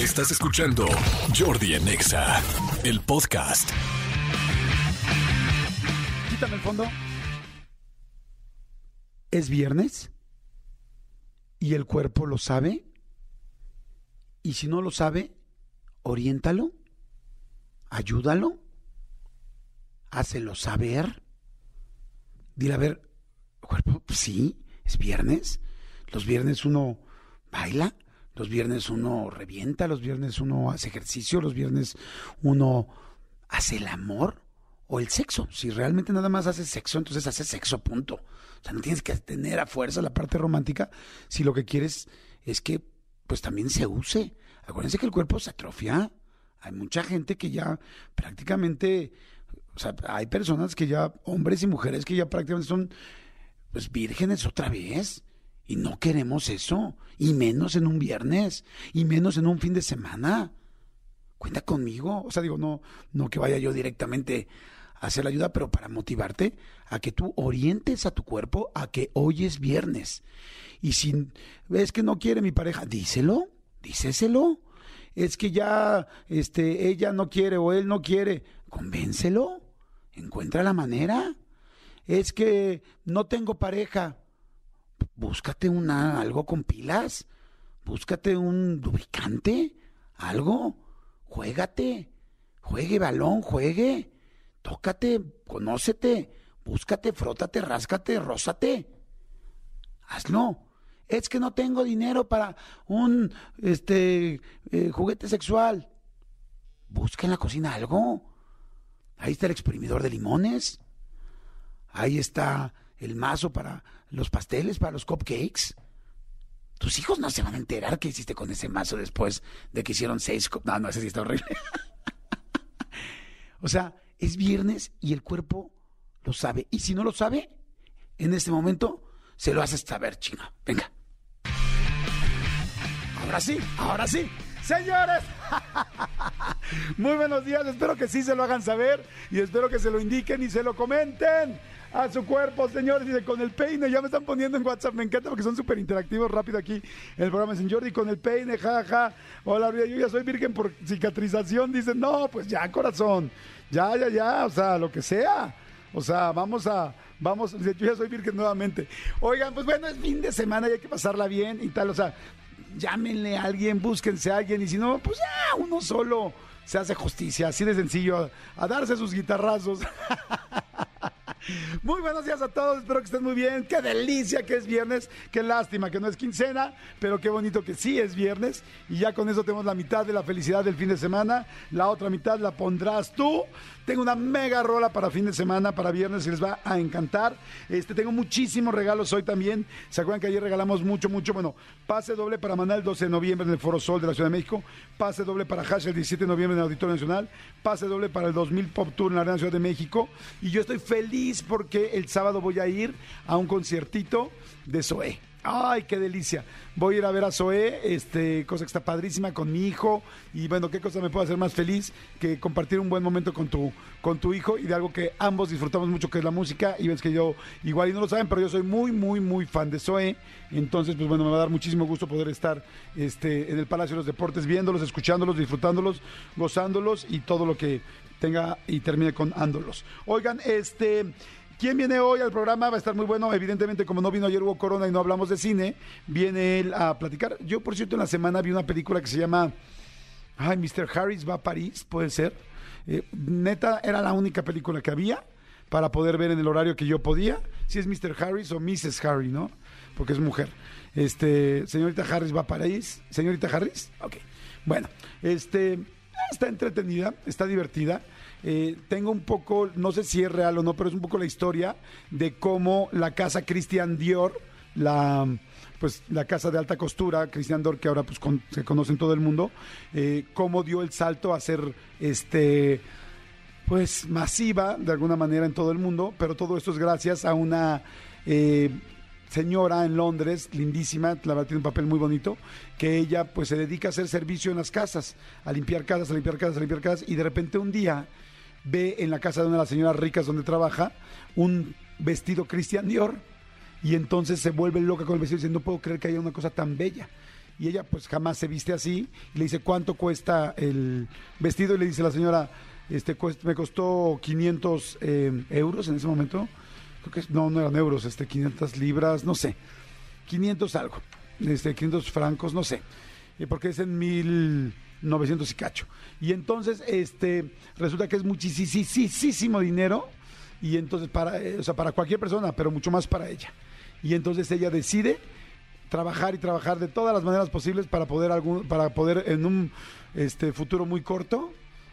Estás escuchando Jordi en Exa, el podcast. Quítame el fondo. ¿Es viernes? ¿Y el cuerpo lo sabe? Y si no lo sabe, oriéntalo, ayúdalo, hácelo saber. Dile, a ver, cuerpo, pues sí, es viernes. Los viernes uno baila, los viernes uno revienta, los viernes uno hace ejercicio, los viernes uno hace el amor o el sexo. Si realmente nada más haces sexo, entonces haces sexo, punto. O sea, no tienes que tener a fuerza la parte romántica si lo que quieres es que pues también se use. Acuérdense que el cuerpo se atrofia. Hay mucha gente que ya prácticamente, o sea, hay personas que ya, hombres y mujeres que ya prácticamente son pues vírgenes otra vez. Y no queremos eso. Y menos en un viernes. Y menos en un fin de semana. Cuenta conmigo. O sea, digo, no, no que vaya yo directamente a hacer la ayuda, pero para motivarte a que tú orientes a tu cuerpo a que hoy es viernes. Y si ves que no quiere mi pareja, díselo, díceselo. Es que ya este, ella no quiere o él no quiere, convéncelo. Encuentra la manera. Es que no tengo pareja búscate una, algo con pilas, búscate un lubricante, algo, juégate, juegue balón, juegue, tócate, conócete, búscate, frótate, ráscate, rózate. Hazlo. Es que no tengo dinero para un este eh, juguete sexual. Busca en la cocina algo. Ahí está el exprimidor de limones. Ahí está el mazo para los pasteles, para los cupcakes. Tus hijos no se van a enterar qué hiciste con ese mazo después de que hicieron seis... No, no, ese sí está horrible. o sea, es viernes y el cuerpo lo sabe. Y si no lo sabe, en este momento se lo haces saber, chino. Venga. Ahora sí, ahora sí. Señores, muy buenos días. Espero que sí se lo hagan saber y espero que se lo indiquen y se lo comenten a su cuerpo, señores. Dice, con el peine, ya me están poniendo en WhatsApp. Me encanta porque son súper interactivos rápido aquí el programa. Dicen, Jordi, con el peine, jaja. Ja. Hola, yo ya soy virgen por cicatrización. Dicen, no, pues ya, corazón. Ya, ya, ya. O sea, lo que sea. O sea, vamos a, vamos, yo ya soy virgen nuevamente. Oigan, pues bueno, es fin de semana y hay que pasarla bien y tal. O sea, llámenle a alguien, búsquense a alguien y si no, pues ya, uno solo se hace justicia, así de sencillo, a, a darse sus guitarrazos. Muy buenos días a todos, espero que estén muy bien. Qué delicia que es viernes, qué lástima que no es quincena, pero qué bonito que sí es viernes. Y ya con eso tenemos la mitad de la felicidad del fin de semana, la otra mitad la pondrás tú. Tengo una mega rola para fin de semana, para viernes, y les va a encantar. Este, tengo muchísimos regalos hoy también. ¿Se acuerdan que ayer regalamos mucho, mucho? Bueno, pase doble para Maná el 12 de noviembre en el Foro Sol de la Ciudad de México, pase doble para Hash el 17 de noviembre en el Auditorio Nacional, pase doble para el 2000 Pop Tour en la Arena Ciudad de México. Y yo estoy feliz porque el sábado voy a ir a un conciertito de Zoé. Ay, qué delicia. Voy a ir a ver a Zoé, este, cosa que está padrísima con mi hijo. Y bueno, qué cosa me puede hacer más feliz que compartir un buen momento con tu, con tu hijo y de algo que ambos disfrutamos mucho, que es la música. Y ves que yo, igual y no lo saben, pero yo soy muy, muy, muy fan de Zoé. Entonces, pues bueno, me va a dar muchísimo gusto poder estar este, en el Palacio de los Deportes, viéndolos, escuchándolos, disfrutándolos, gozándolos y todo lo que tenga y termine con ándolos. Oigan, este. ¿Quién viene hoy al programa? Va a estar muy bueno. Evidentemente, como no vino ayer Hugo Corona y no hablamos de cine, viene él a platicar. Yo, por cierto, en la semana vi una película que se llama Ay, Mr. Harris va a París, puede ser. Eh, neta, era la única película que había para poder ver en el horario que yo podía. Si es Mr. Harris o Mrs. Harry, ¿no? Porque es mujer. Este, señorita Harris va a París. Señorita Harris, ok. Bueno, este, está entretenida, está divertida. Eh, tengo un poco, no sé si es real o no, pero es un poco la historia de cómo la casa Christian Dior, la pues la casa de alta costura, Christian Dior, que ahora pues con- se conoce en todo el mundo, eh, cómo dio el salto a ser este pues masiva de alguna manera en todo el mundo, pero todo esto es gracias a una eh, señora en Londres, lindísima, la verdad tiene un papel muy bonito, que ella pues se dedica a hacer servicio en las casas, a limpiar casas, a limpiar casas, a limpiar casas, y de repente un día ve en la casa de una de las señoras ricas donde trabaja un vestido Christian Dior, y entonces se vuelve loca con el vestido dice, no puedo creer que haya una cosa tan bella. y ella pues jamás se viste así. Y le dice, ¿cuánto cuesta el vestido? Y le dice la señora, este me costó 500 eh, euros en ese momento. Creo que no, no eran euros, este 500 libras, no sé. 500 algo, este 500 francos, no sé. Porque es en 1900 y cacho. Y entonces, este, resulta que es muchísimo dinero y entonces para, eh, o sea, para cualquier persona, pero mucho más para ella. Y entonces ella decide trabajar y trabajar de todas las maneras posibles para poder algún, para poder en un este futuro muy corto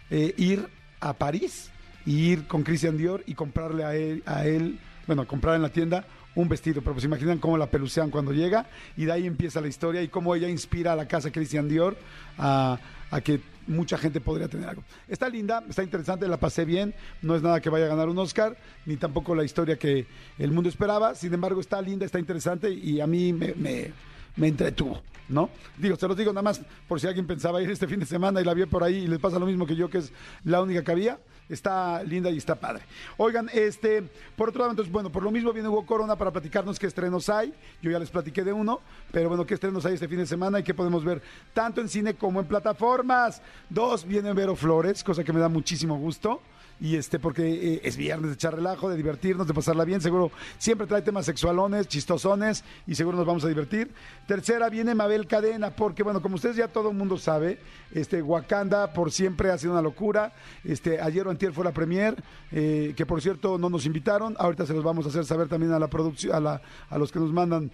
eh, ir a París y ir con Christian Dior y comprarle a él, a él, bueno, comprar en la tienda un vestido, pero pues imaginan cómo la pelucean cuando llega y de ahí empieza la historia y cómo ella inspira a la casa Christian Dior a, que mucha gente podría tener algo. Está linda, está interesante, la pasé bien, no es nada que vaya a ganar un Oscar, ni tampoco la historia que el mundo esperaba, sin embargo está linda, está interesante y a mí me, me, me entretuvo. ¿no? Digo, se los digo nada más por si alguien pensaba ir este fin de semana y la vio por ahí y les pasa lo mismo que yo, que es la única que había. Está linda y está padre. Oigan, este, por otro lado, entonces, bueno, por lo mismo viene Hugo Corona para platicarnos qué estrenos hay. Yo ya les platiqué de uno, pero bueno, qué estrenos hay este fin de semana y qué podemos ver tanto en cine como en plataformas. Dos, viene Vero Flores, cosa que me da muchísimo gusto y este porque eh, es viernes de echar relajo, de divertirnos, de pasarla bien, seguro siempre trae temas sexualones, chistosones y seguro nos vamos a divertir. Tercera viene Mabel Cadena, porque bueno, como ustedes ya todo el mundo sabe, este Wakanda por siempre ha sido una locura. Este ayer o antier fue la premier, eh, que por cierto no nos invitaron, ahorita se los vamos a hacer saber también a la producción a la a los que nos mandan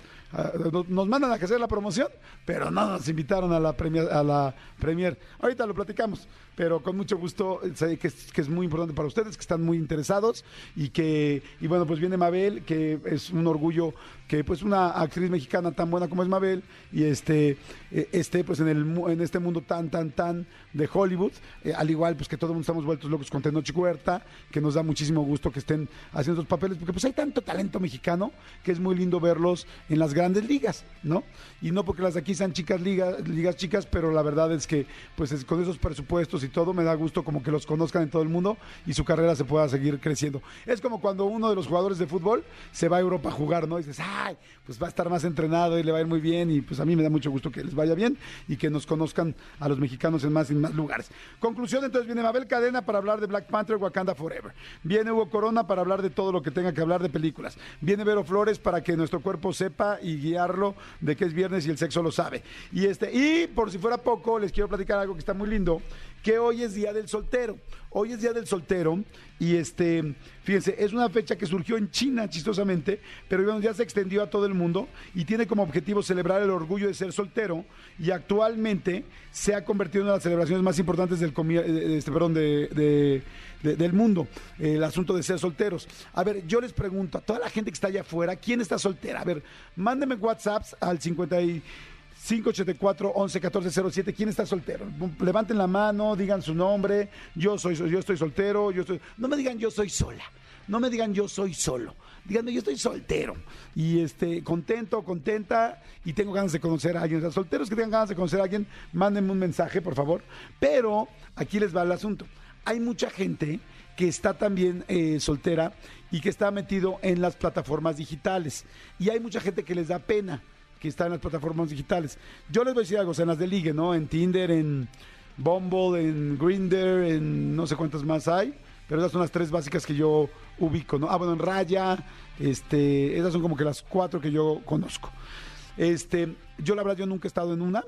nos mandan a hacer la promoción, pero no nos invitaron a la premier, a la premier. Ahorita lo platicamos pero con mucho gusto, sé que es, que es muy importante para ustedes, que están muy interesados y que, y bueno, pues viene Mabel, que es un orgullo que pues una actriz mexicana tan buena como es Mabel y este eh, esté pues en el en este mundo tan tan tan de Hollywood eh, al igual pues que todos estamos vueltos locos con Tenoch Huerta que nos da muchísimo gusto que estén haciendo esos papeles porque pues hay tanto talento mexicano que es muy lindo verlos en las grandes ligas no y no porque las de aquí sean chicas ligas ligas chicas pero la verdad es que pues con esos presupuestos y todo me da gusto como que los conozcan en todo el mundo y su carrera se pueda seguir creciendo. Es como cuando uno de los jugadores de fútbol se va a Europa a jugar no y dices ah pues va a estar más entrenado y le va a ir muy bien y pues a mí me da mucho gusto que les vaya bien y que nos conozcan a los mexicanos en más y más lugares. Conclusión, entonces viene Mabel Cadena para hablar de Black Panther Wakanda Forever. Viene Hugo Corona para hablar de todo lo que tenga que hablar de películas. Viene Vero Flores para que nuestro cuerpo sepa y guiarlo de que es viernes y el sexo lo sabe. Y este y por si fuera poco, les quiero platicar algo que está muy lindo, que hoy es Día del Soltero. Hoy es Día del Soltero y este, fíjense, es una fecha que surgió en China chistosamente, pero ya se extendió a todo el mundo y tiene como objetivo celebrar el orgullo de ser soltero y actualmente se ha convertido en una de las celebraciones más importantes del, este, perdón, de, del mundo, el asunto de ser solteros. A ver, yo les pregunto a toda la gente que está allá afuera, ¿quién está soltera? A ver, mándenme WhatsApps al 50 584-11-1407. ¿Quién está soltero? Levanten la mano, digan su nombre. Yo soy, yo estoy soltero. Yo estoy. No me digan yo soy sola. No me digan yo soy solo. Díganme yo estoy soltero. Y este, contento, contenta. Y tengo ganas de conocer a alguien. Los solteros que tengan ganas de conocer a alguien, mándenme un mensaje, por favor. Pero aquí les va el asunto. Hay mucha gente que está también eh, soltera y que está metido en las plataformas digitales. Y hay mucha gente que les da pena que está en las plataformas digitales. Yo les voy a decir algo, en las de ligue, ¿no? En Tinder, en Bumble, en Grinder, en no sé cuántas más hay, pero esas son las tres básicas que yo ubico, ¿no? Ah, bueno, en Raya, este, esas son como que las cuatro que yo conozco. Este, yo la verdad yo nunca he estado en una,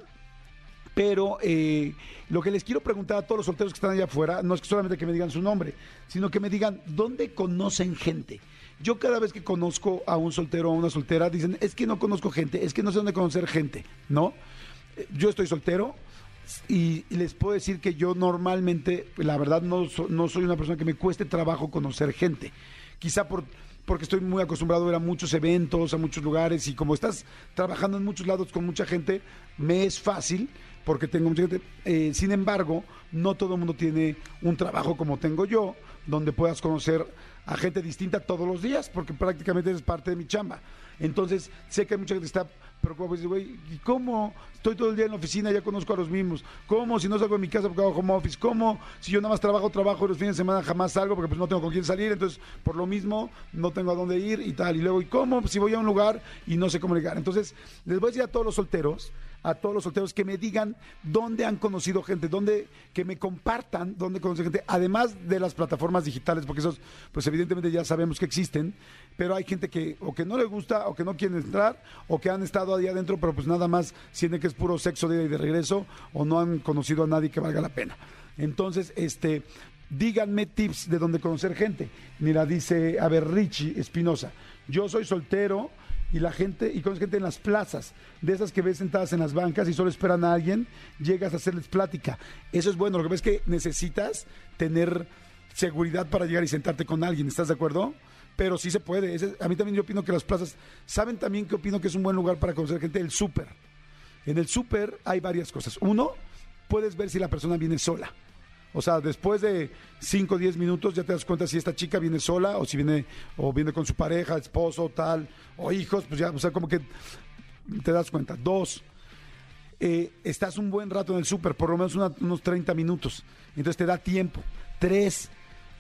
pero eh, lo que les quiero preguntar a todos los solteros que están allá afuera, no es solamente que me digan su nombre, sino que me digan dónde conocen gente. Yo cada vez que conozco a un soltero o a una soltera, dicen, es que no conozco gente, es que no sé dónde conocer gente, ¿no? Eh, yo estoy soltero y les puedo decir que yo normalmente, la verdad, no, no soy una persona que me cueste trabajo conocer gente. Quizá por porque estoy muy acostumbrado a ir a muchos eventos, a muchos lugares y como estás trabajando en muchos lados con mucha gente, me es fácil porque tengo mucha gente. Eh, sin embargo, no todo el mundo tiene un trabajo como tengo yo, donde puedas conocer a gente distinta todos los días, porque prácticamente es parte de mi chamba. Entonces, sé que hay mucha gente que está preocupada, pues, güey, ¿y cómo estoy todo el día en la oficina, ya conozco a los mismos? ¿Cómo si no salgo de mi casa porque hago home office? ¿Cómo si yo nada más trabajo, trabajo y los fines de semana jamás salgo porque pues no tengo con quién salir? Entonces, por lo mismo, no tengo a dónde ir y tal. Y luego, ¿y cómo si voy a un lugar y no sé cómo llegar? Entonces, les voy a decir a todos los solteros, a todos los solteros que me digan dónde han conocido gente, dónde, que me compartan dónde conocen gente, además de las plataformas digitales, porque esos, pues evidentemente ya sabemos que existen, pero hay gente que o que no le gusta, o que no quiere entrar, o que han estado ahí adentro, pero pues nada más sienten que es puro sexo de ida y de regreso, o no han conocido a nadie que valga la pena. Entonces, este, díganme tips de dónde conocer gente. Mira, dice, a ver, Richie Espinosa, yo soy soltero y la gente, y conozco gente en las plazas, de esas que ves sentadas en las bancas y solo esperan a alguien, llegas a hacerles plática. Eso es bueno, lo que ves que necesitas tener seguridad para llegar y sentarte con alguien, ¿estás de acuerdo? Pero sí se puede. A mí también yo opino que las plazas, ¿saben también que opino que es un buen lugar para conocer gente? El súper. En el súper hay varias cosas. Uno, puedes ver si la persona viene sola. O sea, después de 5 o 10 minutos ya te das cuenta si esta chica viene sola o si viene o viene con su pareja, esposo, tal, o hijos, pues ya, o sea, como que te das cuenta. Dos, eh, estás un buen rato en el súper, por lo menos unos 30 minutos. Entonces te da tiempo. Tres,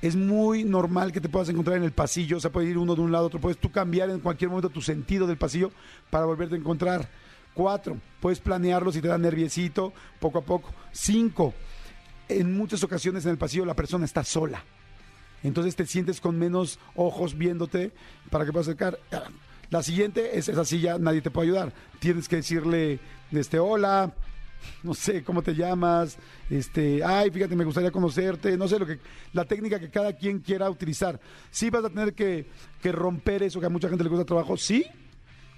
es muy normal que te puedas encontrar en el pasillo, o sea, puede ir uno de un lado a otro, puedes tú cambiar en cualquier momento tu sentido del pasillo para volverte a encontrar. Cuatro, puedes planearlo si te da nerviecito, poco a poco. Cinco, en muchas ocasiones en el pasillo la persona está sola. Entonces te sientes con menos ojos viéndote para que puedas acercar. La siguiente es esa silla, nadie te puede ayudar. Tienes que decirle, este, hola, no sé cómo te llamas, este, ay, fíjate, me gustaría conocerte, no sé lo que, la técnica que cada quien quiera utilizar. Sí vas a tener que, que romper eso que a mucha gente le cuesta trabajo, sí,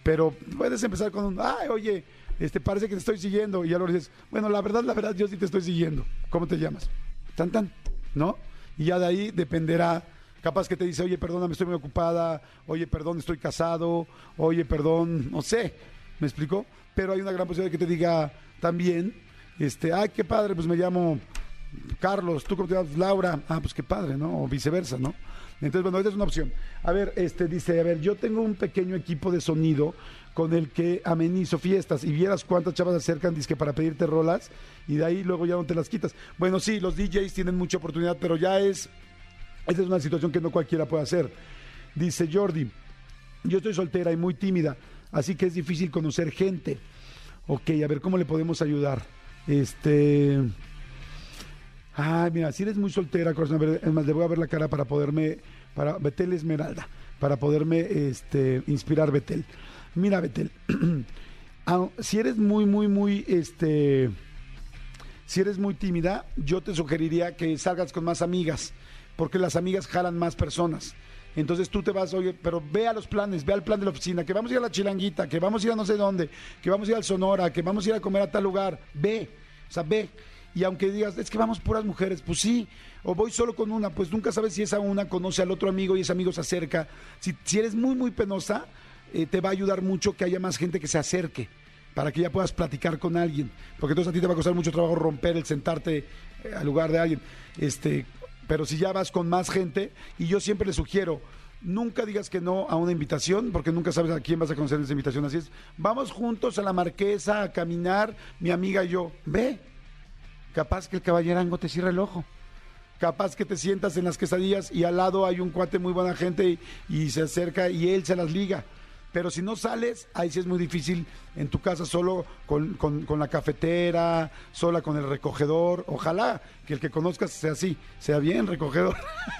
pero puedes empezar con un, ay, oye, este, parece que te estoy siguiendo, y ya lo dices, bueno, la verdad, la verdad, yo sí te estoy siguiendo. ¿Cómo te llamas? Tan, tan, ¿no? Y ya de ahí dependerá, capaz que te dice, oye, perdóname, estoy muy ocupada, oye, perdón, estoy casado, oye, perdón, no sé, ¿me explico? Pero hay una gran posibilidad de que te diga también, este, ay, qué padre, pues me llamo Carlos, ¿tú cómo te llamas? Laura, ah, pues qué padre, ¿no? O viceversa, ¿no? Entonces, bueno, esa es una opción. A ver, este dice, a ver, yo tengo un pequeño equipo de sonido con el que amenizo fiestas y vieras cuántas chavas acercan dizque para pedirte rolas y de ahí luego ya no te las quitas. Bueno, sí, los DJs tienen mucha oportunidad, pero ya es, esa es una situación que no cualquiera puede hacer. Dice Jordi, yo estoy soltera y muy tímida, así que es difícil conocer gente. Ok, a ver cómo le podemos ayudar. Este. Ay, mira, si eres muy soltera, corazón, es más, le voy a ver la cara para poderme, para Betel Esmeralda, para poderme este, inspirar, Betel. Mira, Betel, si eres muy, muy, muy, este, si eres muy tímida, yo te sugeriría que salgas con más amigas, porque las amigas jalan más personas. Entonces tú te vas, oye, pero ve a los planes, ve al plan de la oficina, que vamos a ir a la chilanguita, que vamos a ir a no sé dónde, que vamos a ir al Sonora, que vamos a ir a comer a tal lugar, ve, o sea, ve. Y aunque digas, es que vamos puras mujeres, pues sí, o voy solo con una, pues nunca sabes si esa una conoce al otro amigo y ese amigo se acerca. Si, si eres muy, muy penosa, eh, te va a ayudar mucho que haya más gente que se acerque para que ya puedas platicar con alguien, porque entonces a ti te va a costar mucho trabajo romper el sentarte eh, al lugar de alguien. Este, pero si ya vas con más gente, y yo siempre le sugiero, nunca digas que no a una invitación, porque nunca sabes a quién vas a conocer esa invitación. Así es, vamos juntos a la marquesa a caminar, mi amiga y yo, ve, capaz que el caballerango te cierra el ojo. Capaz que te sientas en las quesadillas y al lado hay un cuate muy buena gente y se acerca y él se las liga. Pero si no sales, ahí sí es muy difícil en tu casa solo con, con- la cafetera, sola con el recogedor. Ojalá que el que conozcas sea así, sea bien recogedor.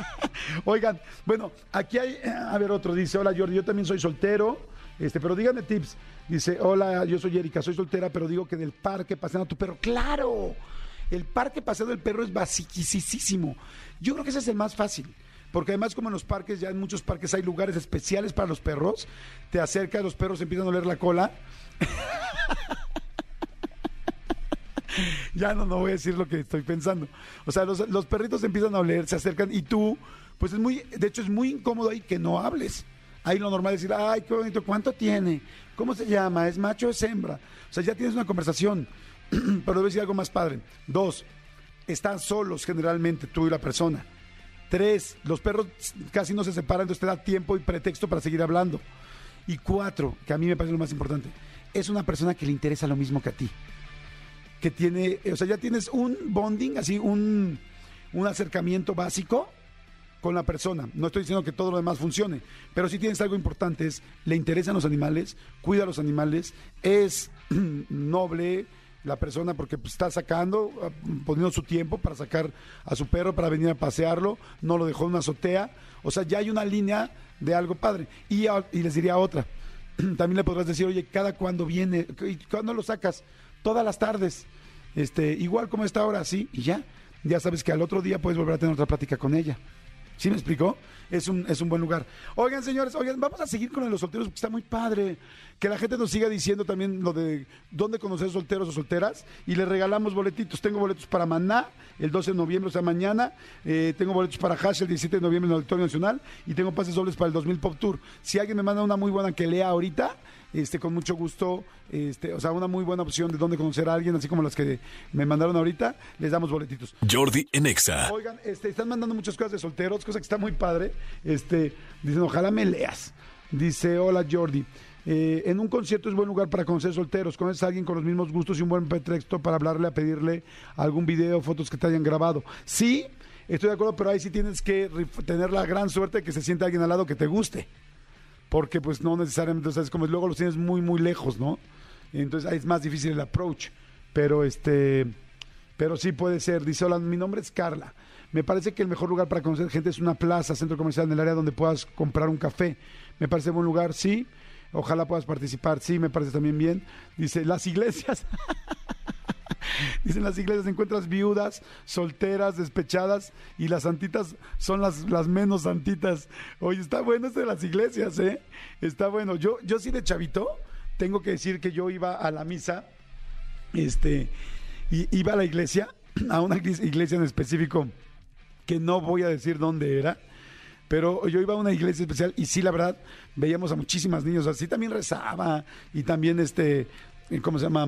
Oigan, bueno, aquí hay, eh, a ver otro, dice, hola Jordi, yo también soy soltero, este, pero díganme tips. Dice, hola, yo soy Erika, soy soltera, pero digo que del parque paseando a tu perro. ¡Claro! El parque paseando del perro es basiquisísimo. Yo creo que ese es el más fácil. Porque además, como en los parques, ya en muchos parques hay lugares especiales para los perros. Te acercas, los perros empiezan a oler la cola. ya no, no voy a decir lo que estoy pensando. O sea, los, los perritos empiezan a oler, se acercan y tú, pues es muy, de hecho es muy incómodo ahí que no hables. Ahí lo normal es decir, ay, qué bonito, ¿cuánto tiene? ¿Cómo se llama? ¿Es macho o es hembra? O sea, ya tienes una conversación, pero debes decir algo más padre. Dos, están solos generalmente tú y la persona. Tres, los perros casi no se separan, entonces te da tiempo y pretexto para seguir hablando. Y cuatro, que a mí me parece lo más importante, es una persona que le interesa lo mismo que a ti. Que tiene, o sea, ya tienes un bonding, así, un, un acercamiento básico con la persona. No estoy diciendo que todo lo demás funcione, pero si tienes algo importante es, le interesan los animales, cuida a los animales, es noble la persona porque pues, está sacando, ah, poniendo su tiempo para sacar a su perro, para venir a pasearlo, no lo dejó en una azotea. O sea, ya hay una línea de algo padre. Y, a- y les diría otra. También le podrás decir, oye, ¿cada cuándo viene? ¿Y cuándo lo sacas? Todas las tardes. Este, igual como está ahora, sí, y ya. Ya sabes que al otro día puedes volver a tener otra plática con ella. ¿Sí me explicó? Es un, es un buen lugar. Oigan, señores, oigan, vamos a seguir con los solteros porque está muy padre. Que la gente nos siga diciendo también lo de dónde conocer solteros o solteras. Y le regalamos boletitos. Tengo boletos para Maná el 12 de noviembre, o sea, mañana. Eh, tengo boletos para Hash el 17 de noviembre en el Auditorio Nacional. Y tengo pases dobles para el 2000 Pop Tour. Si alguien me manda una muy buena que lea ahorita, este, con mucho gusto, este, o sea, una muy buena opción de dónde conocer a alguien, así como las que me mandaron ahorita, les damos boletitos. Jordi en Exa. Oigan, este, están mandando muchas cosas de solteros, cosa que está muy padre. Este, dicen, ojalá me leas. Dice, hola Jordi. eh, en un concierto es buen lugar para conocer solteros. Conoces a alguien con los mismos gustos y un buen pretexto para hablarle, a pedirle algún video, fotos que te hayan grabado. Sí, estoy de acuerdo, pero ahí sí tienes que tener la gran suerte de que se siente alguien al lado que te guste. Porque pues no necesariamente, o sea, es luego los tienes muy, muy lejos, ¿no? Entonces ahí es más difícil el approach. Pero este, pero sí puede ser. Dice, hola, mi nombre es Carla. Me parece que el mejor lugar para conocer gente es una plaza, centro comercial en el área donde puedas comprar un café. Me parece buen lugar, sí. Ojalá puedas participar, sí, me parece también bien. Dice, las iglesias. Dicen las iglesias encuentras viudas, solteras, despechadas y las santitas son las, las menos santitas. Oye, está bueno esto de las iglesias, ¿eh? Está bueno. Yo, yo sí de chavito, tengo que decir que yo iba a la misa, este, y iba a la iglesia, a una iglesia en específico, que no voy a decir dónde era, pero yo iba a una iglesia especial y sí, la verdad, veíamos a muchísimas niños, así también rezaba y también, este, ¿cómo se llama?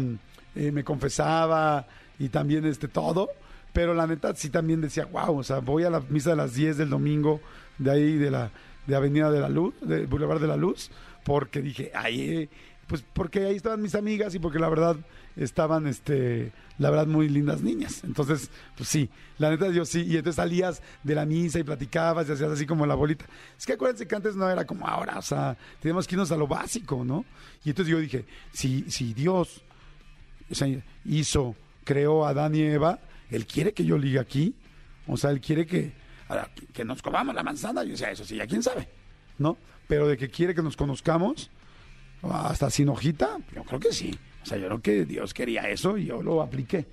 Eh, me confesaba y también, este, todo. Pero la neta sí también decía, wow, o sea, voy a la misa de las 10 del domingo, de ahí de la de Avenida de la Luz, de Boulevard de la Luz, porque dije, ay, eh, pues porque ahí estaban mis amigas y porque la verdad estaban, este, la verdad, muy lindas niñas. Entonces, pues sí, la neta yo sí. Y entonces salías de la misa y platicabas y hacías así como la bolita. Es que acuérdense que antes no era como ahora, o sea, teníamos que irnos a lo básico, ¿no? Y entonces yo dije, si, si Dios o sea, hizo, creó Adán y Eva, Él quiere que yo ligue aquí. O sea, Él quiere que, que- nos comamos la manzana. Yo decía, eso sí, ya quién sabe, ¿no? Pero de que quiere que nos conozcamos, hasta sin hojita, yo creo que sí. O sea, yo creo que Dios quería eso y yo lo apliqué.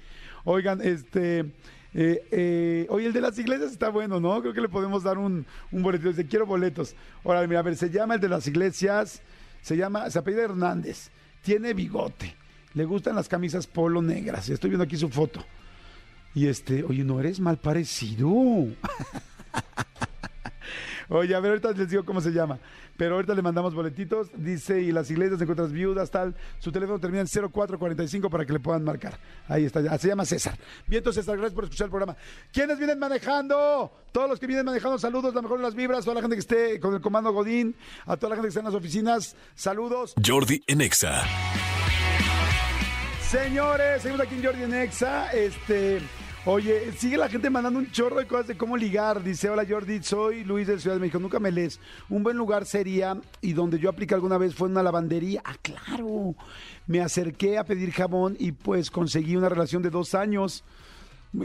Oigan, este... Eh, eh, oye, el de las iglesias está bueno, ¿no? Creo que le podemos dar un, un boletito. Dice, quiero boletos. Ahora, mira, a ver, se llama el de las iglesias, se llama, se apellida Hernández, tiene bigote, le gustan las camisas polo negras. Estoy viendo aquí su foto. Y este, oye, no eres mal parecido. Oye, a ver, ahorita les digo cómo se llama. Pero ahorita le mandamos boletitos. Dice, y las iglesias encuentras viudas, tal. Su teléfono termina en 0445 para que le puedan marcar. Ahí está, se llama César. Bien, entonces, César, gracias por escuchar el programa. ¿Quiénes vienen manejando? Todos los que vienen manejando, saludos, la mejor de las vibras. Toda la gente que esté con el comando Godín, a toda la gente que está en las oficinas, saludos. Jordi en Exa. Señores, seguimos aquí en Jordi en Exa. Este, oye, sigue la gente mandando un chorro de cosas de cómo ligar. Dice, hola Jordi, soy Luis de Ciudad de México. Nunca me lees. Un buen lugar sería, y donde yo apliqué alguna vez fue una lavandería. Ah, claro. Me acerqué a pedir jabón y pues conseguí una relación de dos años.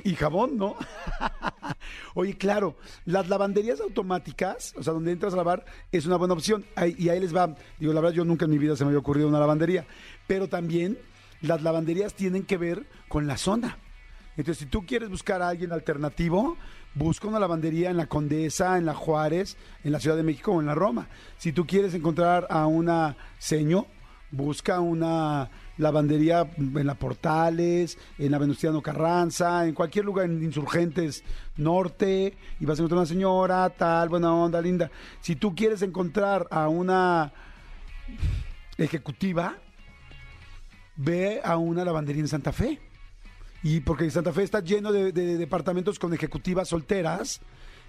Y jabón, ¿no? Oye, claro, las lavanderías automáticas, o sea, donde entras a lavar, es una buena opción. Ahí- y ahí les va. Digo, la verdad, yo nunca en mi vida se me había ocurrido una lavandería. Pero también las lavanderías tienen que ver con la zona. Entonces, si tú quieres buscar a alguien alternativo, busca una lavandería en la Condesa, en la Juárez, en la Ciudad de México o en la Roma. Si tú quieres encontrar a una seño, busca una lavandería en la Portales, en la Venustiano Carranza, en cualquier lugar, en Insurgentes Norte, y vas a encontrar una señora, tal, buena onda, linda. Si tú quieres encontrar a una ejecutiva, ve a una lavandería en Santa Fe. Y porque Santa Fe está lleno de, de departamentos con ejecutivas solteras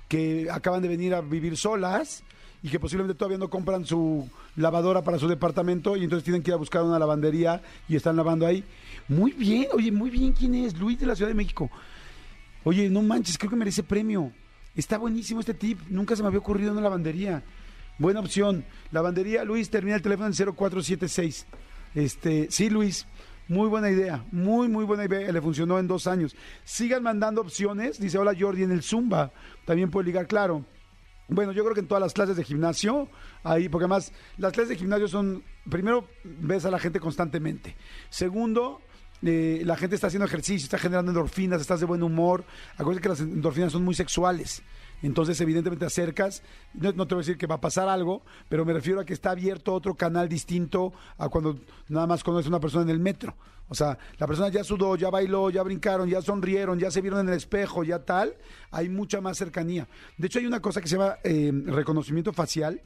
que acaban de venir a vivir solas y que posiblemente todavía no compran su lavadora para su departamento y entonces tienen que ir a buscar una lavandería y están lavando ahí. Muy bien, oye, muy bien, ¿quién es? Luis de la Ciudad de México. Oye, no manches, creo que merece premio. Está buenísimo este tip. Nunca se me había ocurrido una lavandería. Buena opción. Lavandería, Luis, termina el teléfono en 0476. Este, sí, Luis. Muy buena idea, muy, muy buena idea. Le funcionó en dos años. Sigan mandando opciones. Dice, hola Jordi, en el Zumba. También puede ligar, claro. Bueno, yo creo que en todas las clases de gimnasio, ahí, porque además las clases de gimnasio son, primero, ves a la gente constantemente. Segundo, eh, la gente está haciendo ejercicio, está generando endorfinas, estás de buen humor. Acuérdate que las endorfinas son muy sexuales. Entonces, evidentemente, te acercas. No, no, te voy a decir que va a pasar algo, pero me refiero a que está abierto otro canal distinto a cuando nada más conoces a una persona en el metro. O sea, la persona ya sudó, ya bailó, ya brincaron, ya sonrieron, ya se vieron en el espejo, ya tal. Hay mucha más cercanía. De hecho, hay una cosa que se llama eh, reconocimiento facial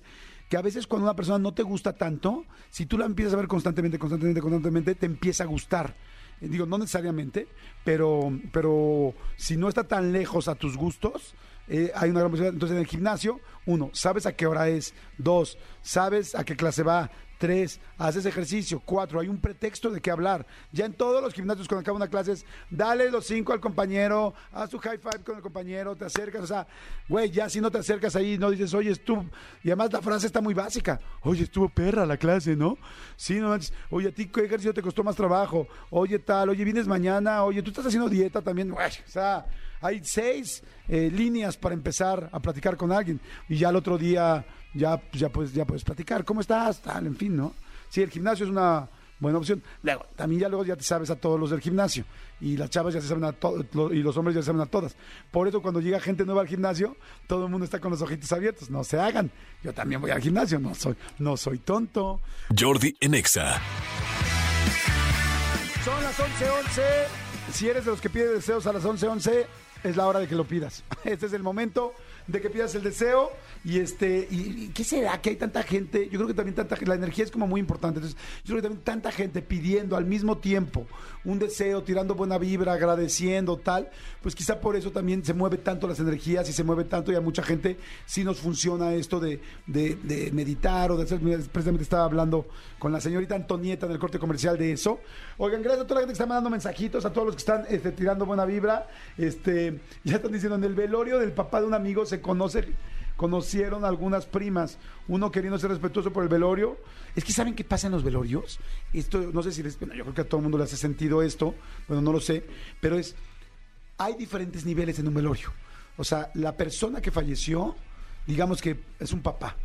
que a veces cuando una persona no te gusta tanto, si tú la empiezas a ver constantemente, constantemente, constantemente, te empieza a gustar. Eh, digo, no necesariamente, pero, pero si no está tan lejos a tus gustos, eh, hay una gran posibilidad. Entonces, en el gimnasio, uno, sabes a qué hora es. Dos, sabes a qué clase va. Tres, haces ejercicio. Cuatro, hay un pretexto de qué hablar. Ya en todos los gimnasios, cuando acaba una clase, es dale los cinco al compañero, haz tu high five con el compañero, te acercas. O sea, güey, ya si no te acercas ahí, no dices, oye, estuvo. Y además la frase está muy básica. Oye, estuvo perra la clase, ¿no? Sí, no manches. Oye, a ti qué ejercicio te costó más trabajo. Oye, tal. Oye, vienes mañana. Oye, tú estás haciendo dieta también. O sea hay seis eh, líneas para empezar a platicar con alguien y ya el otro día ya, ya, puedes, ya puedes platicar. ¿Cómo estás? Tal, en fin, ¿no? Sí, el gimnasio es una buena opción. Luego, también ya luego ya te sabes a todos los del gimnasio y las chavas ya se saben a todos y los hombres ya se saben a todas. Por eso cuando llega gente nueva al gimnasio, todo el mundo está con los ojitos abiertos. No se hagan. Yo también voy al gimnasio, no soy, no soy tonto. Jordi Enexa. Son las 11:11. Si eres de los que pide deseos a las 11:11, es la hora de que lo pidas. Este es el momento de que pidas el deseo y este y, qué será que hay tanta gente yo creo que también tanta la energía es como muy importante. Entonces yo creo que también tanta gente pidiendo al mismo tiempo un deseo tirando buena vibra agradeciendo tal pues quizá por eso también se mueve tanto las energías y se mueve tanto y a mucha gente sí nos funciona esto de, de, meditar o de hacer precisamente estaba hablando con la señorita Antonieta en el corte comercial de eso. Oigan gracias a toda la gente que está mandando mensajitos a todos los que están este, tirando buena vibra este ya están diciendo en el velorio del papá de un amigo se conoce, conocieron algunas primas, uno queriendo ser respetuoso por el velorio. Es que saben qué pasa en los velorios. Esto, no sé si les, yo creo que a todo el mundo le hace sentido esto, bueno, no lo sé, pero es, hay diferentes niveles en un velorio. O sea, la persona que falleció, digamos que es un papá.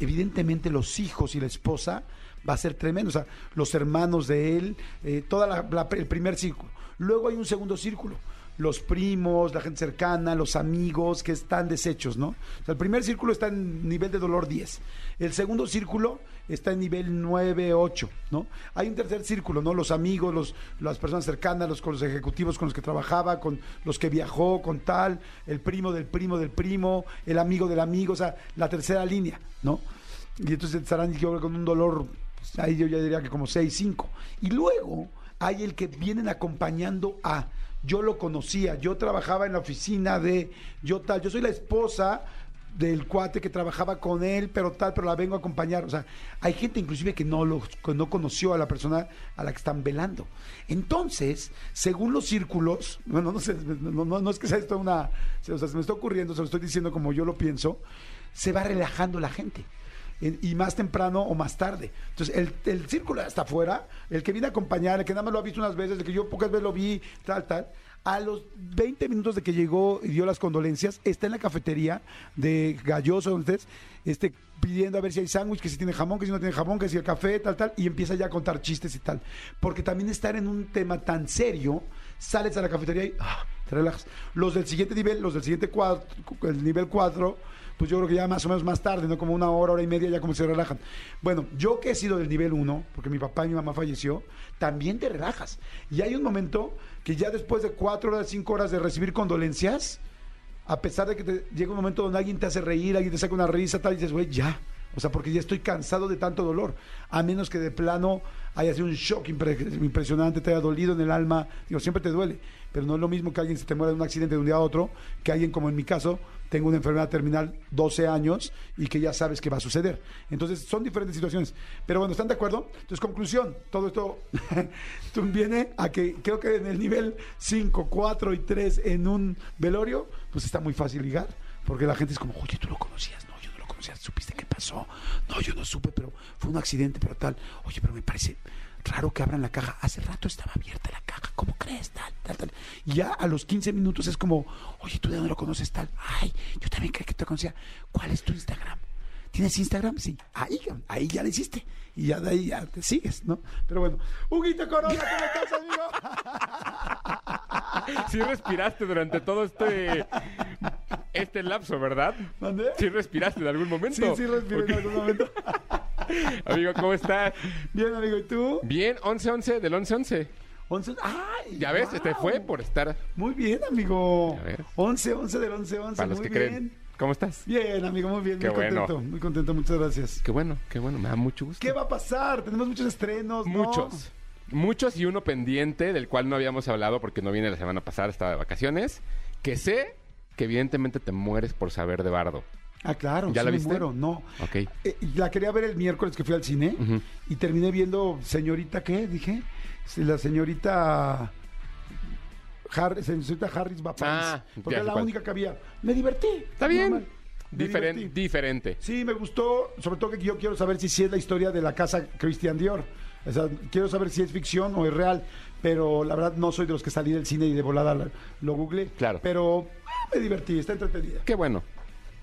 Evidentemente los hijos y la esposa va a ser tremendo. O sea, los hermanos de él, eh, toda el primer círculo. Luego hay un segundo círculo los primos, la gente cercana, los amigos que están deshechos, ¿no? O sea, el primer círculo está en nivel de dolor 10. El segundo círculo está en nivel 9, 8, ¿no? Hay un tercer círculo, ¿no? Los amigos, los, las personas cercanas, los, los ejecutivos con los que trabajaba, con los que viajó, con tal, el primo del primo del primo, el amigo del amigo, o sea, la tercera línea, ¿no? Y entonces estarán yo, con un dolor, pues, ahí yo ya diría que como 6, 5. Y luego hay el que vienen acompañando a yo lo conocía, yo trabajaba en la oficina de, yo tal, yo soy la esposa del cuate que trabajaba con él, pero tal, pero la vengo a acompañar. O sea, hay gente inclusive que no, lo, no conoció a la persona a la que están velando. Entonces, según los círculos, bueno, no sé, no, es que sea esto una, o sea, se me está ocurriendo, se lo estoy diciendo como yo lo pienso, se va relajando la gente. Y más temprano o más tarde. Entonces, el, el círculo está afuera, el que viene a acompañar, el que nada más lo ha visto unas veces, el que yo pocas veces lo vi, tal, tal a los 20 minutos de que llegó y dio las condolencias, está en la cafetería de Galloso, donde este, pidiendo a ver si hay sándwich, que si tiene jamón, que si no tiene jamón, que si el café, tal, tal, y empieza ya a contar chistes y tal. Porque también estar en un tema tan serio, sales a la cafetería y ah, te relajas. Los del siguiente nivel, los del siguiente cuadro, el nivel 4, pues yo creo que ya más o menos más tarde, ¿no? Como una hora, hora y media, ya como se relajan. Bueno, yo que he sido del nivel 1, porque mi papá y mi mamá falleció, también te relajas. Y hay un momento que ya después de cuatro horas, cinco horas de recibir condolencias, a pesar de que te, llega un momento donde alguien te hace reír, alguien te saca una risa, tal, y dices, güey, ya. O sea, porque ya estoy cansado de tanto dolor. A menos que de plano haya sido un shock impresionante, te haya dolido en el alma. Digo, siempre te duele. Pero no es lo mismo que alguien se te muera de un accidente de un día a otro, que alguien como en mi caso, tengo una enfermedad terminal 12 años y que ya sabes que va a suceder. Entonces, son diferentes situaciones. Pero bueno, ¿están de acuerdo? Entonces, conclusión, todo esto viene a que creo que en el nivel 5, 4 y 3 en un velorio, pues está muy fácil ligar porque la gente es como, oye, tú lo conocías, conocía, supiste qué pasó, no, yo no supe, pero fue un accidente, pero tal, oye, pero me parece raro que abran la caja, hace rato estaba abierta la caja, ¿cómo crees? Tal, tal, tal. Y ya a los 15 minutos es como, oye, tú de dónde lo conoces tal, ay, yo también creí que te conocía, ¿cuál es tu Instagram? ¿Tienes Instagram? Sí. Ahí, ahí ya lo hiciste. Y ya de ahí ya te sigues, ¿no? Pero bueno. Huguito Corona, ¿cómo estás, amigo? Sí respiraste durante todo este este lapso, ¿verdad? ¿Mandé? Sí respiraste en algún momento. Sí, sí, respiré en algún momento. Amigo, ¿cómo estás? Bien, amigo, ¿y tú? Bien, 11-11 del 11-11. 11. ¡Ay! Ya ves, wow. te fue por estar. Muy bien, amigo. Ya ves. 11, 11 del 11, 11. Para los muy que bien. creen. ¿Cómo estás? Bien, amigo, muy bien. Qué muy bueno. contento, muy contento. Muchas gracias. Qué bueno, qué bueno, me da mucho gusto. ¿Qué va a pasar? Tenemos muchos estrenos, ¿no? Muchos. Muchos y uno pendiente del cual no habíamos hablado porque no viene la semana pasada, estaba de vacaciones. Que sé que evidentemente te mueres por saber de Bardo. Ah, claro. ¿Ya sí la me viste? muero, no. Ok. Eh, la quería ver el miércoles que fui al cine y terminé viendo señorita, ¿qué? Dije, la señorita... Har- señorita Harris París, Ah, porque era la única que había. Me divertí. Está bien. normal. Me Diferente. Sí, me gustó, sobre todo que yo quiero saber si sí es la historia de la casa Christian Dior. O sea, quiero saber si es ficción o es real, pero la verdad no soy de los que salí del cine y de volada la- lo googleé. Claro. Pero me divertí, está entretenida. Qué bueno.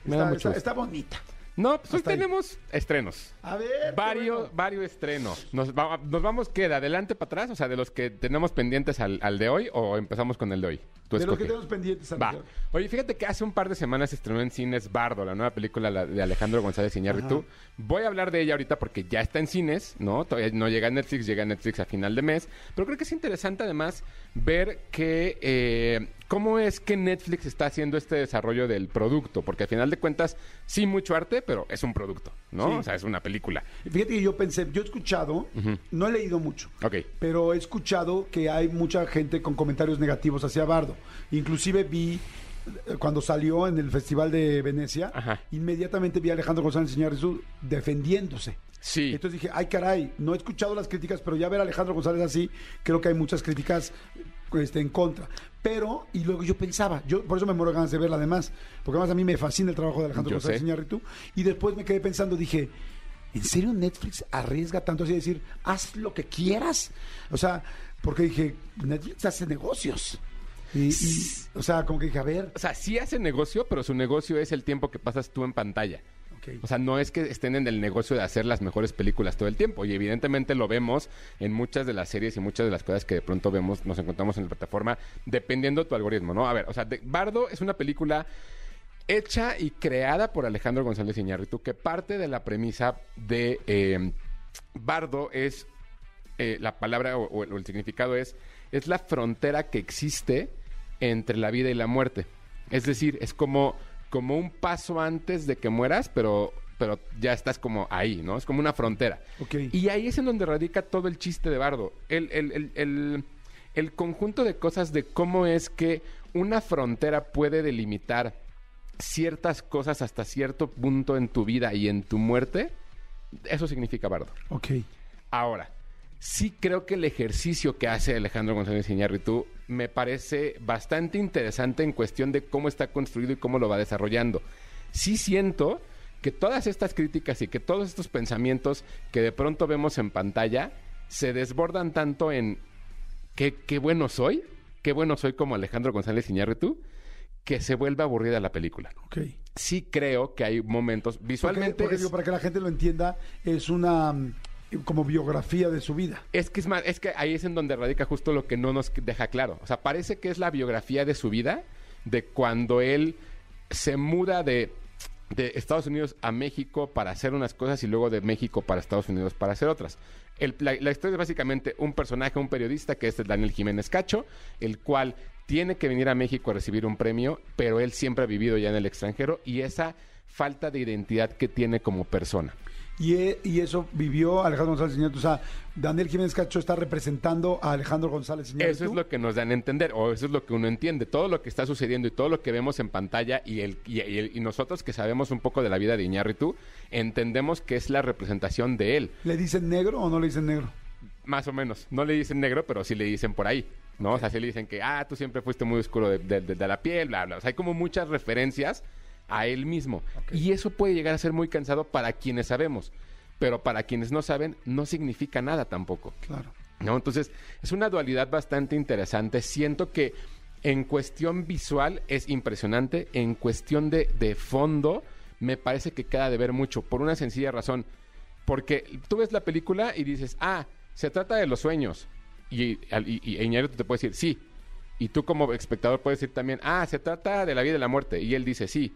Me da Está, mucho está- gusto. está bonita. No, pues hoy Hasta ahí. tenemos estrenos. A ver. Varios, bueno. varios estrenos. Nos, va- nos vamos, ¿qué? ¿De adelante para atrás? O sea, de los que tenemos pendientes al, al de hoy o empezamos con el de hoy. Tú De los que tenemos pendientes. Va. amigo. Oye, fíjate que hace un par de semanas se estrenó en cines Bardo, la nueva película la- de Alejandro González Iñárritu. Voy a hablar de ella ahorita porque ya está en cines, ¿no? Todavía no llega a Netflix, llega a Netflix a final de mes. Pero creo que es interesante además ver que eh, cómo es que Netflix está haciendo este desarrollo del producto. Porque al final de cuentas, sí mucho arte, pero es un producto, ¿no? Sí. O sea, es una película. Fíjate que yo pensé, yo he escuchado, no he leído mucho, pero he escuchado que hay mucha gente con comentarios negativos hacia Bardo. Inclusive vi eh, cuando salió en el Festival de Venecia, Ajá. inmediatamente vi a Alejandro González Iñárritu defendiéndose. Sí. Entonces dije, ay caray, no he escuchado las críticas, pero ya ver a Alejandro González así, creo que hay muchas críticas este, en contra. Pero, y luego yo pensaba, yo por eso me muero ganas de verla además, porque además a mí me fascina el trabajo de Alejandro González. Iñárritu, y después me quedé pensando, dije, ¿en serio Netflix arriesga tanto así de decir, haz lo que quieras? O sea, porque dije, Netflix hace negocios. Y, y, o sea, como que dije, a ver, O sea, sí hace negocio, pero su negocio es el tiempo que pasas tú en pantalla. O sea, no es que estén en el negocio de hacer las mejores películas todo el tiempo. Y evidentemente lo vemos en muchas de las series y muchas de las cosas que de pronto vemos, nos encontramos en la plataforma, dependiendo tu algoritmo, ¿no? A ver, o sea, de- Bardo es una película hecha y creada por Alejandro González Iñárritu, que parte de la premisa de eh, Bardo es, eh, la palabra o, o el significado es, es la frontera que existe entre la vida y la muerte. Es decir, es como, como un paso antes de que mueras, pero, pero ya estás como ahí, ¿no? Es como una frontera. Ok. Y ahí es en donde radica todo el chiste de Bardo. El, el- el- el- el conjunto de cosas de cómo es que una frontera puede delimitar ciertas cosas hasta cierto punto en tu vida y en tu muerte, eso significa Bardo. Ok. Ahora, sí creo que el ejercicio que hace Alejandro González Iñárritu me parece bastante interesante en cuestión de cómo está construido y cómo lo va desarrollando. Sí siento que todas estas críticas y que todos estos pensamientos que de pronto vemos en pantalla se desbordan tanto en qué, qué bueno soy, qué bueno soy como Alejandro González Iñárritu, que se vuelve aburrida la película. Ok. Sí creo que hay momentos visualmente porque es- digo, para que la gente lo entienda, es una mm, como biografía de su vida. Es que es más, es que ahí es en donde radica justo lo que no nos deja claro. O sea, parece que es la biografía de su vida, de cuando él se muda de, Estados Unidos a México para hacer unas cosas y luego de México para Estados Unidos para hacer otras. El- la, la historia es básicamente un personaje, un periodista que es el Daniel Jiménez Cacho, el cual tiene que venir a México a recibir un premio, pero él siempre ha vivido ya en el extranjero y esa falta de identidad que tiene como persona. Y, e- y eso vivió Alejandro González Iñárritu. O sea, Daniel Jiménez Cacho está representando a Alejandro González Iñárritu. Eso es lo que nos dan a entender, o eso es lo que uno entiende. Todo lo que está sucediendo y todo lo que vemos en pantalla y, el, y, y el- y nosotros que sabemos un poco de la vida de Iñárritu, entendemos que es la representación de él. ¿Le dicen negro o no le dicen negro? Más o menos. No le dicen negro, pero sí le dicen por ahí. ¿no? O sea, sí le dicen que, ah, tú siempre fuiste muy oscuro de, de- de- de la piel, bla, bla. O sea, hay como muchas referencias a él mismo. Y eso puede llegar a ser muy cansado para quienes sabemos, pero para quienes no saben no significa nada tampoco. Claro. ¿no? Entonces, es una dualidad bastante interesante. Siento que en cuestión visual es impresionante, en cuestión de, de fondo me parece que queda de ver mucho, por una sencilla razón. Porque tú ves la película y dices, ah, se trata de los sueños. Y, y, y Iñárritu te puede decir, sí. Y tú como espectador puedes decir también, ah, se trata de la vida y la muerte. Y él dice, sí.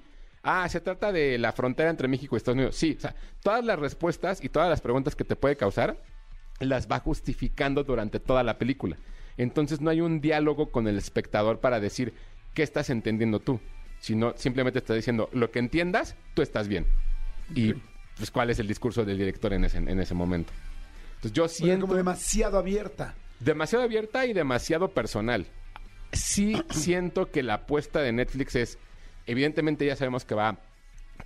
Ah, se trata de la frontera entre México y Estados Unidos. Sí, o sea, todas las respuestas y todas las preguntas que te puede causar las va justificando durante toda la película. Entonces no hay un diálogo con el espectador para decir qué estás entendiendo tú, sino simplemente está diciendo lo que entiendas, tú estás bien. Y pues cuál es el discurso del director en ese, en ese momento. Entonces yo siento como demasiado abierta. demasiado abierta y demasiado personal. Sí siento que la apuesta de Netflix es, evidentemente ya sabemos que va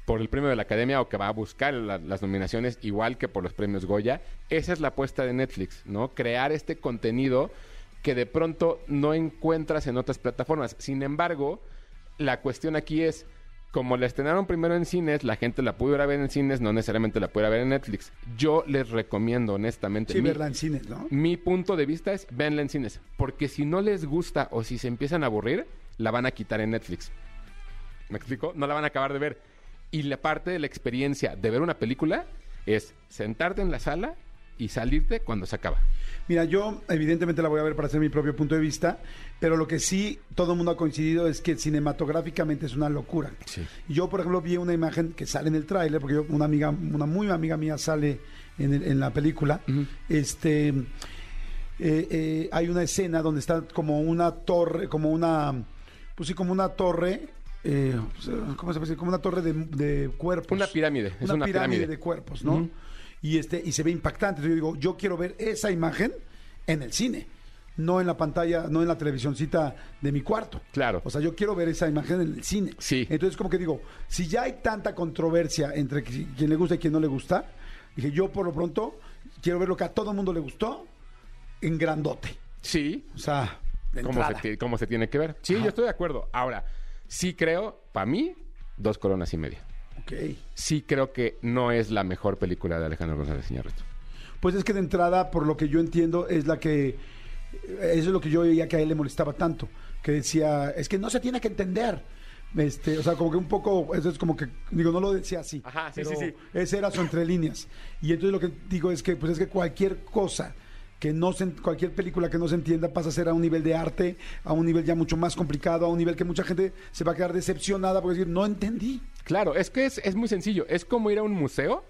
por el premio de la Academia o que va a buscar la- las nominaciones igual que por los premios Goya. Esa es la apuesta de Netflix, ¿no? Crear este contenido que de pronto no encuentras en otras plataformas. Sin embargo, la cuestión aquí es, como la estrenaron primero en cines, la gente la pudo ir a ver en cines, no necesariamente la pudiera ver en Netflix. Yo les recomiendo honestamente. Sí, mi- verla en cines, ¿no? mi punto de vista es véanla en cines. Porque si no les gusta o si se empiezan a aburrir, la van a quitar en Netflix. ¿Me explico? No la van a acabar de ver. Y la parte de la experiencia de ver una película es sentarte en la sala y salirte cuando se acaba. Mira, yo evidentemente la voy a ver para hacer mi propio punto de vista, pero lo que sí todo el mundo ha coincidido es que cinematográficamente es una locura. Sí. Yo, por ejemplo, vi una imagen que sale en el tráiler, porque yo- una amiga, una muy amiga mía sale en, el- en la película. Este eh, eh, hay una escena donde está como una torre, como una, pues sí, como una torre. Eh, ¿Cómo se puede decir? Como una torre de, de cuerpos. Una pirámide, es una pirámide. de cuerpos, ¿no? Y este y se ve impactante. Entonces yo digo, yo quiero ver esa imagen en el cine, no en la pantalla, no en la televisioncita de mi cuarto. Claro. O sea, yo quiero ver esa imagen en el cine. Sí. Entonces, como que digo, si ya hay tanta controversia entre qui- quien le gusta y quien no le gusta, dije, yo por lo pronto quiero ver lo que a todo el mundo le gustó en grandote. Sí, O sea, de como se, como se tiene que ver. Sí, yo estoy de acuerdo. Ahora, sí creo, para mí, dos coronas y media. Ok. Sí creo que no es la mejor película de Alejandro González Iñárritu. Pues es que de entrada, por lo que yo entiendo, es la que. Eso es lo que yo veía que a él le molestaba tanto. Que decía, es que no se tiene que entender. Este, o sea, como que un poco, eso es como que, digo, no lo decía así. Ajá, sí, pero sí, sí. Ese era su entre líneas. Y entonces lo que digo es que, pues es que cualquier cosa que no se, cualquier película que no se entienda pasa a ser a un nivel de arte, a un nivel ya mucho más complicado, a un nivel que mucha gente se va a quedar decepcionada porque decir, no entendí. Claro, es que es, es muy sencillo. Es como ir a un museo,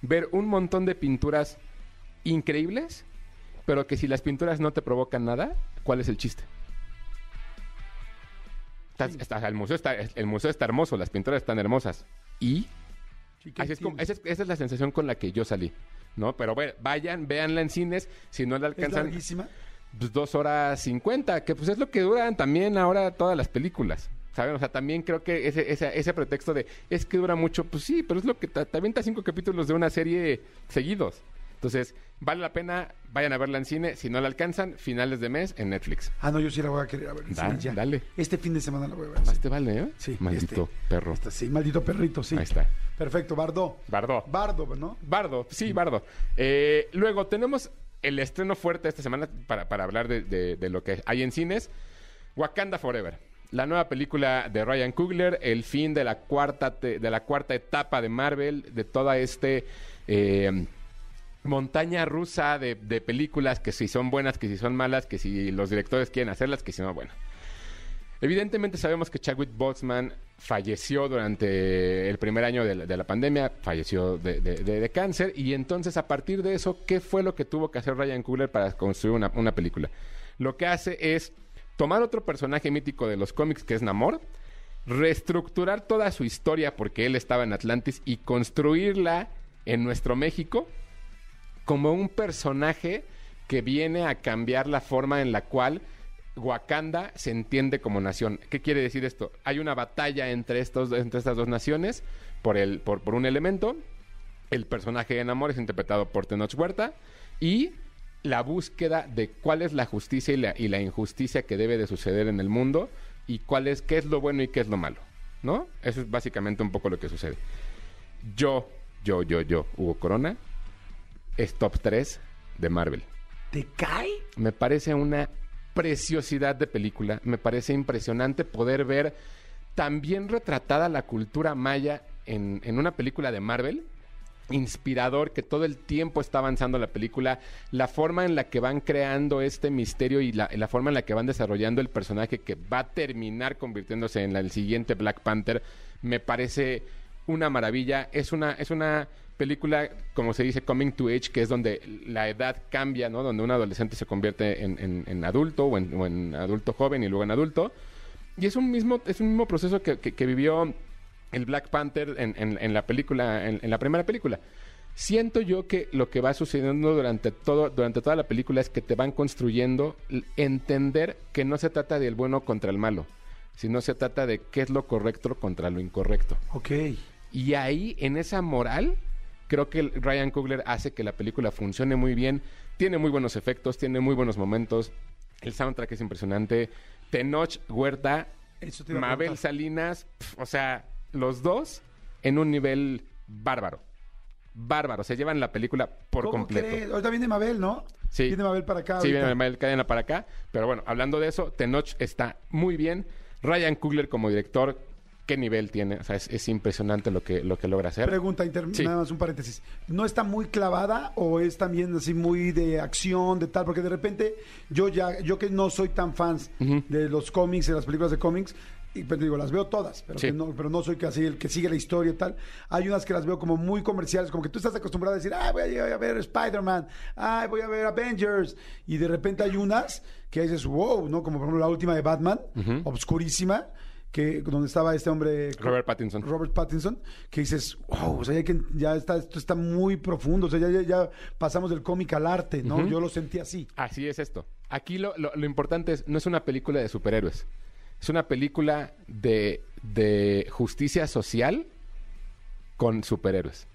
ver un montón de pinturas increíbles, pero que si las pinturas no te provocan nada, ¿cuál es el chiste? El, museo está, el museo está hermoso, las pinturas están hermosas. ¿Y? Sí, ¿qué Así es como- esa, es, esa es la sensación con la que yo salí. ¿No? Pero bueno, vayan, véanla en cines. Si no la Es alcanzan, larguísima. pues, dos horas cincuenta, que pues es lo que duran también ahora todas las películas. ¿Saben? O sea, también creo que ese, ese, ese pretexto de es que dura mucho, pues sí, pero es lo que te avienta cinco capítulos de una serie seguidos. Entonces, vale la pena, vayan a verla en cine. Si no la alcanzan, finales de mes en Netflix. Ah, no, yo sí la voy a querer a ver. Da- sí, ya. dale. Este fin de semana la voy a ver. Más sí. te vale, ¿eh? Sí, Maldito este- perro. Esta sí, maldito perrito, sí. Ahí está. Perfecto, Bardo. Bardó. Bardo, ¿no? Bardo, sí, Bardo. Eh, luego tenemos el estreno fuerte esta semana para, para hablar de, de- de lo que hay en cines. Wakanda Forever. La nueva película de Ryan Coogler, el fin de la cuarta, te- de la cuarta etapa de Marvel, de toda este eh, montaña rusa de, de películas que si son buenas, que si son malas, que si los directores quieren hacerlas, que si no, bueno. Evidentemente sabemos que Chadwick Boseman falleció durante el primer año de la, de la pandemia, falleció de, cáncer, y entonces a partir de eso, ¿qué fue lo que tuvo que hacer Ryan Coogler para construir una película? Lo que hace es tomar otro personaje mítico de los cómics que es Namor, reestructurar toda su historia porque él estaba en Atlantis y construirla en nuestro México como un personaje que viene a cambiar la forma en la cual Wakanda se entiende como nación. ¿Qué quiere decir esto? Hay una batalla entre, estos, entre estas dos naciones por, el, por, por un elemento. El personaje de Namor es interpretado por Tenoch Huerta y la búsqueda de cuál es la justicia y la, y la injusticia que debe de suceder en el mundo y cuál es, qué es lo bueno y qué es lo malo. ¿no? Eso es básicamente un poco lo que sucede. Yo, yo, yo, yo, Hugo Corona, es top 3 de Marvel. ¿Te cae? Me parece una preciosidad de película. Me parece impresionante poder ver tan bien retratada la cultura maya en, en una película de Marvel. Inspirador, que todo el tiempo está avanzando la película, la forma en la que van creando este misterio y la, la forma en la que van desarrollando el personaje que va a terminar convirtiéndose en la- el siguiente Black Panther, me parece una maravilla. Es una, es una película, como se dice, coming to age, que es donde la edad cambia, ¿no? Donde un adolescente se convierte en, en- en adulto o en, o en adulto joven y luego en adulto. Y es un mismo, es un mismo proceso que, que- que vivió el Black Panther en, la película, en, la primera película. Siento yo que lo que va sucediendo durante todo, durante toda la película es que te van construyendo entender que no se trata del bueno contra el malo, sino se trata de qué es lo correcto contra lo incorrecto. Ok. Y ahí, en esa moral, creo que Ryan Coogler hace que la película funcione muy bien. Tiene muy buenos efectos, tiene muy buenos momentos. El soundtrack es impresionante. Tenoch Huerta, Mabel. Salinas, pf, o sea, los dos en un nivel bárbaro. Bárbaro. Se llevan la película por ¿Cómo completo. crees? Ahorita viene Mabel, ¿no? Sí. Viene Mabel para acá. Sí, ahorita. viene Mabel Cadena para acá. Pero bueno, hablando de eso, Tenoch está muy bien. Ryan Coogler como director, ¿qué nivel tiene? O sea, es, es impresionante lo que, lo que logra hacer. Pregunta, inter- Sí. nada más un paréntesis. ¿No está muy clavada o es también así muy de acción, de tal? Porque de repente yo ya, yo que no soy tan fans de los cómics, de las películas de cómics, y pues digo, las veo todas, pero, Sí. que no, pero no soy casi el que sigue la historia y tal. Hay unas que las veo como muy comerciales, como que tú estás acostumbrado a decir, ah, voy a, ir a ver Spider-Man, ah, voy a ver Avengers, y de repente hay unas que dices, wow, ¿no? Como por ejemplo la última de Batman, obscurísima, que donde estaba este hombre Robert Pattinson. Robert Pattinson, que dices, wow, o sea, ya, que ya está, esto está muy profundo, o sea, ya, ya, ya pasamos del cómic al arte, ¿no? Yo lo sentí así. Así es esto. Aquí lo, lo- lo importante es, no es una película de superhéroes. Es una película de, de justicia social con superhéroes.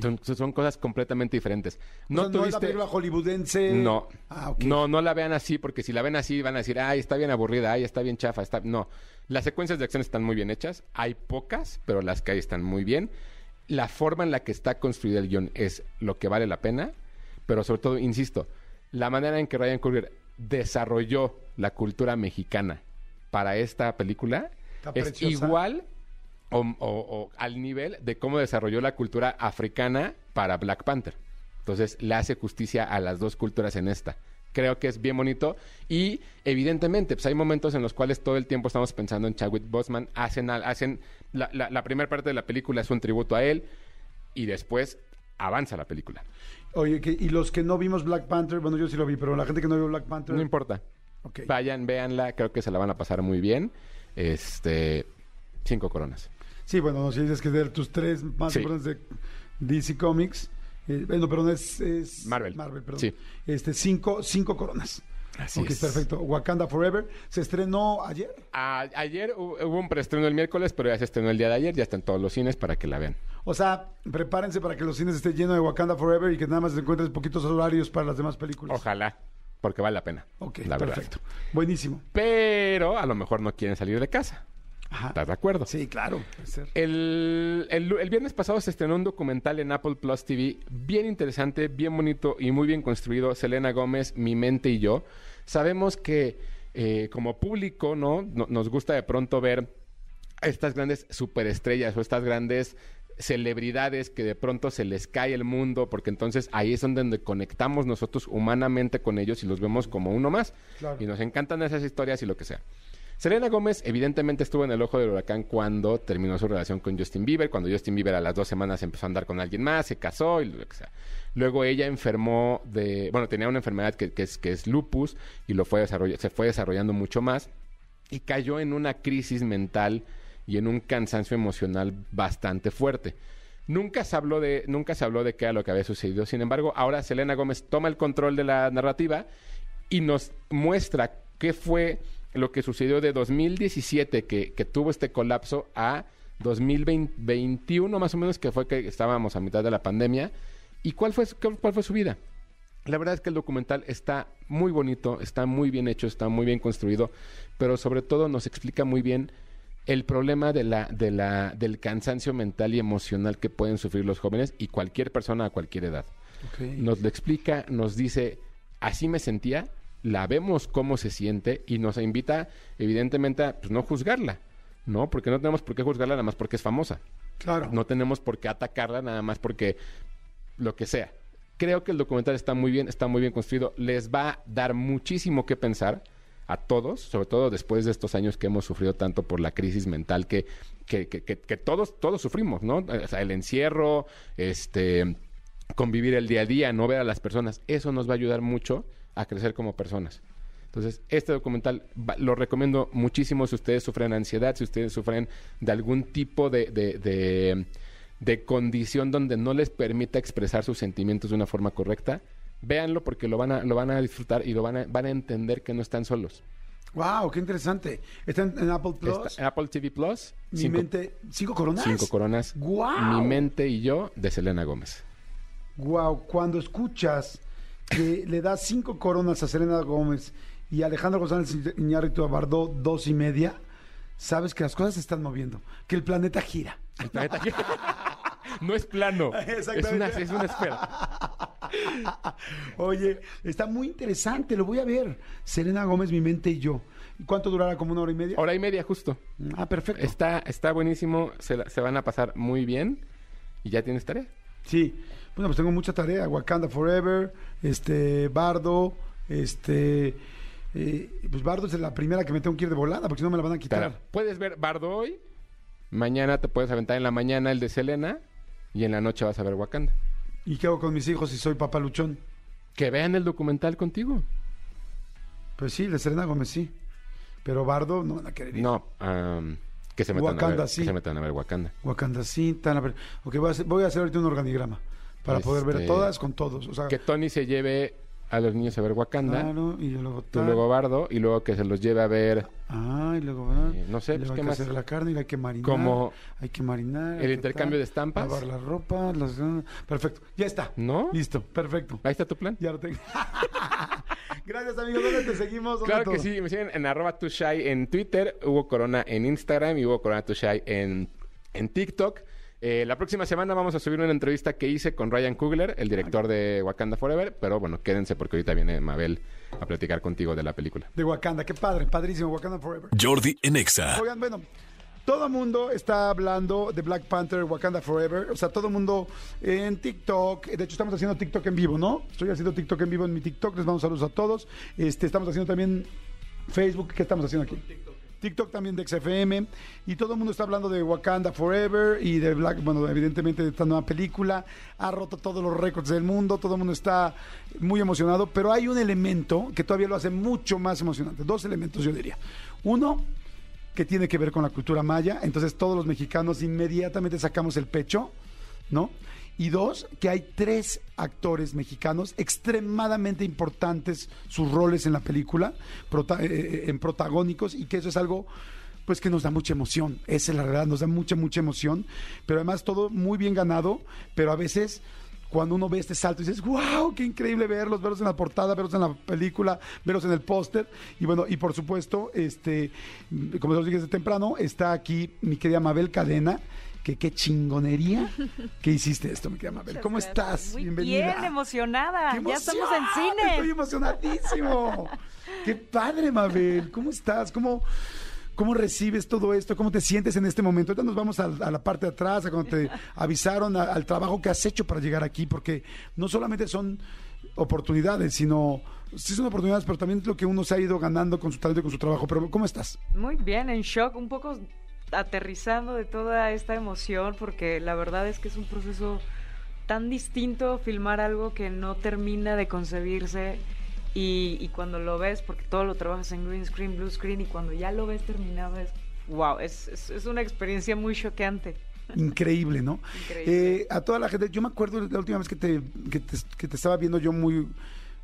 Son, son cosas completamente diferentes. No, No no es la tuviste... película hollywoodense. No. Ah. No, no la vean así, porque si la ven así van a decir, ay, está bien aburrida, ay, está bien chafa, está... No. Las secuencias de acción están muy bien hechas. Hay pocas, pero las que hay están muy bien. La forma en la que está construido el guion es lo que vale la pena, pero sobre todo, insisto, la manera en que Ryan Coogler desarrolló la cultura mexicana para esta película Está es preciosa. igual o, o- o al nivel de cómo desarrolló la cultura africana para Black Panther. Entonces le hace justicia a las dos culturas en esta. Creo que es bien bonito y evidentemente pues hay momentos en los cuales todo el tiempo estamos pensando en Chadwick Boseman. Hacen, hacen la, la- la primera parte de la película es un tributo a él y después avanza la película. Oye, que- y los que no vimos Black Panther, bueno, yo sí lo vi, pero la gente que no vio Black Panther. No importa. Vayan, véanla, creo que se la van a pasar muy bien. Este, cinco coronas. Sí, bueno, si dices que de tus tres más Sí. importantes de DC Comics, eh, bueno, perdón, es, es Marvel. Marvel, perdón. Sí. Este, cinco, cinco coronas. Así ok, es. perfecto. Wakanda Forever se estrenó ayer. A- ayer hu- hubo un preestreno el miércoles, pero ya se estrenó el día de ayer, ya está en todos los cines para que la vean. O sea, prepárense para que los cines estén llenos de Wakanda Forever y que nada más encuentres poquitos horarios para las demás películas. Ojalá, porque vale la pena. Ok, la verdad. perfecto. Buenísimo. Pero a lo mejor no quieren salir de casa. Ajá. ¿Estás de acuerdo? Sí, claro. El, el viernes pasado se estrenó un documental en Apple Plus TV bien interesante, bien bonito y muy bien construido. Selena Gómez, Mi Mente y yo. Sabemos que eh, como público, ¿no? No- Nos gusta de pronto ver estas grandes superestrellas o estas grandes celebridades que de pronto se les cae el mundo, porque entonces ahí es donde conectamos nosotros humanamente con ellos y los vemos como uno más. Claro. Y nos encantan esas historias y lo que sea. Selena Gómez evidentemente estuvo en el ojo del huracán cuando terminó su relación con Justin Bieber, cuando Justin Bieber a las dos semanas empezó a andar con alguien más, se casó y. Luego ella enfermó de, bueno, tenía una enfermedad que, es, que es lupus y lo fue se fue desarrollando mucho más y cayó en una crisis mental y en un cansancio emocional bastante fuerte. Nunca se habló de, nunca se habló de qué era lo que había sucedido. Sin embargo, ahora Selena Gómez toma el control de la narrativa y nos muestra qué fue lo que sucedió de 2017, que, que tuvo este colapso, a 2021 más o menos, que fue que estábamos a mitad de la pandemia, y cuál fue, cuál fue su vida. La verdad es que el documental está muy bonito, está muy bien hecho, está muy bien construido, pero sobre todo nos explica muy bien el problema de la, de la, del cansancio mental y emocional que pueden sufrir los jóvenes y cualquier persona a cualquier edad. Nos lo explica, nos dice, así me sentía, la vemos cómo se siente y nos invita, evidentemente, a pues, no juzgarla, ¿no? Porque no tenemos por qué juzgarla nada más porque es famosa. Claro. No tenemos por qué atacarla nada más porque lo que sea. Creo que el documental está muy bien, está muy bien construido. Les va a dar muchísimo que pensar a todos, sobre todo después de estos años que hemos sufrido tanto por la crisis mental que, que, que, que- que todos, todos sufrimos, ¿no? O sea, el encierro, este convivir el día a día, no ver a las personas, eso nos va a ayudar mucho a crecer como personas. Entonces, este documental va- lo recomiendo muchísimo si ustedes sufren ansiedad, si ustedes sufren de algún tipo de, de, de- de condición donde no les permita expresar sus sentimientos de una forma correcta, véanlo porque lo van a, lo van a disfrutar y lo van a, van a entender que no están solos. Wow, qué interesante. Está en, en Apple Plus. Está en Apple TV Plus, Mi cinco, mente, cinco coronas. cinco coronas. Guau. Mi mente y yo, de Selena Gómez. Wow, cuando escuchas que le das cinco coronas a Selena Gómez y Alejandro González Iñárritu a Bardó dos y media, sabes que las cosas se están moviendo, que el planeta gira. El planeta gira. no es plano. Es una, Exactamente. es una esfera. Oye, está muy interesante, lo voy a ver. Selena Gómez, mi mente y yo. ¿Cuánto durará? ¿Como una hora y media? Hora y media justo. Ah, perfecto. Está, está buenísimo. Se, la- se van a pasar muy bien. Y ya tienes tarea. Sí. Bueno, pues tengo mucha tarea. Wakanda Forever, este, Bardo, este... eh, pues Bardo es la primera que me tengo que ir de volada, porque si no me la van a quitar. Puedes ver Bardo hoy. Mañana te puedes aventar en la mañana el de Selena. Y en la noche vas a ver Wakanda. ¿Y qué hago con mis hijos si soy papá luchón? Que vean el documental contigo. Pues sí, de Selena Gómez sí. Pero Bardo no van a querer ir. No, am, que se metan a ver, sí. que se metan a ver Wakanda. Wakanda sí, tan a ver. Ok, voy a hacer, voy a hacer ahorita un organigrama para poder ver Este, todas con todos. O sea, Que Tony se lleve a los niños a ver Wakanda. claro, y luego Tú luego Bardo. Y luego que se los lleve a ver Ah, y luego. Eh, no sé, pues, ¿qué hay más? que hacer la carne y hay que marinar. Como Hay que marinar. el intercambio tal, de estampas. Lavar la ropa. las- Perfecto, ya está. ¿No? Listo, perfecto. Ahí está tu plan. Ya lo tengo. Gracias, amigos. ¿Dónde te seguimos? ¿Dónde Claro que sí, me siguen en arroba tushai en Twitter, Hugo Corona en Instagram y Hugo Corona tushai en, en TikTok. Eh, la próxima semana vamos a subir una entrevista que hice con Ryan Coogler, el director de Wakanda Forever, pero bueno, quédense porque ahorita viene Mabel a platicar contigo de la película. De Wakanda, qué padre, padrísimo, Wakanda Forever. Jordi en Exa. Oigan, bueno, todo el mundo está hablando de Black Panther, Wakanda Forever. O sea, todo el mundo en TikTok. De hecho, estamos haciendo TikTok en vivo, ¿no? Estoy haciendo TikTok en vivo en mi TikTok. Les mando saludos a todos. Este, estamos haciendo también Facebook. ¿Qué estamos haciendo aquí? TikTok también de XFM y todo el mundo está hablando de Wakanda Forever y de Black, bueno, evidentemente de esta nueva película, ha roto todos los récords del mundo, todo el mundo está muy emocionado, pero hay un elemento que todavía lo hace mucho más emocionante, dos elementos yo diría. Uno, que tiene que ver con la cultura maya, entonces todos los mexicanos inmediatamente sacamos el pecho, ¿no? Y dos, que hay tres actores mexicanos extremadamente importantes sus roles en la película, prota- eh, en protagónicos, y que eso es algo pues que nos da mucha emoción, esa es la verdad, nos da mucha, mucha emoción, pero además todo muy bien ganado, pero a veces cuando uno ve este salto dices, wow, qué increíble verlos, verlos en la portada, verlos en la película, verlos en el póster. Y bueno, y por supuesto, este, como se los dije desde temprano, está aquí mi querida Mabel Cadena, que qué chingonería que hiciste esto, mi querida Mabel. ¿Cómo estás? Muy Bienvenida. bien, emocionada. ¡Qué Ya estamos en cine. Estoy emocionadísimo. Qué padre, Mabel. ¿Cómo estás? ¿Cómo, ¿Cómo recibes todo esto? ¿Cómo te sientes en este momento? Ahorita nos vamos a, a la parte de atrás, a cuando te avisaron, a- al trabajo que has hecho para llegar aquí, porque no solamente son oportunidades, sino sí son oportunidades, pero también es lo que uno se ha ido ganando con su talento y con su trabajo. Pero ¿cómo estás? Muy bien, en shock, un poco aterrizando de toda esta emoción, porque la verdad es que es un proceso tan distinto filmar algo que no termina de concebirse y, y cuando lo ves, porque todo lo trabajas en green screen, blue screen, y cuando ya lo ves terminado es, wow, es, es, es una experiencia muy choqueante. Increíble, ¿no? Increíble. Eh, a toda la gente, yo me acuerdo la última vez que te, que te, que te estaba viendo yo muy...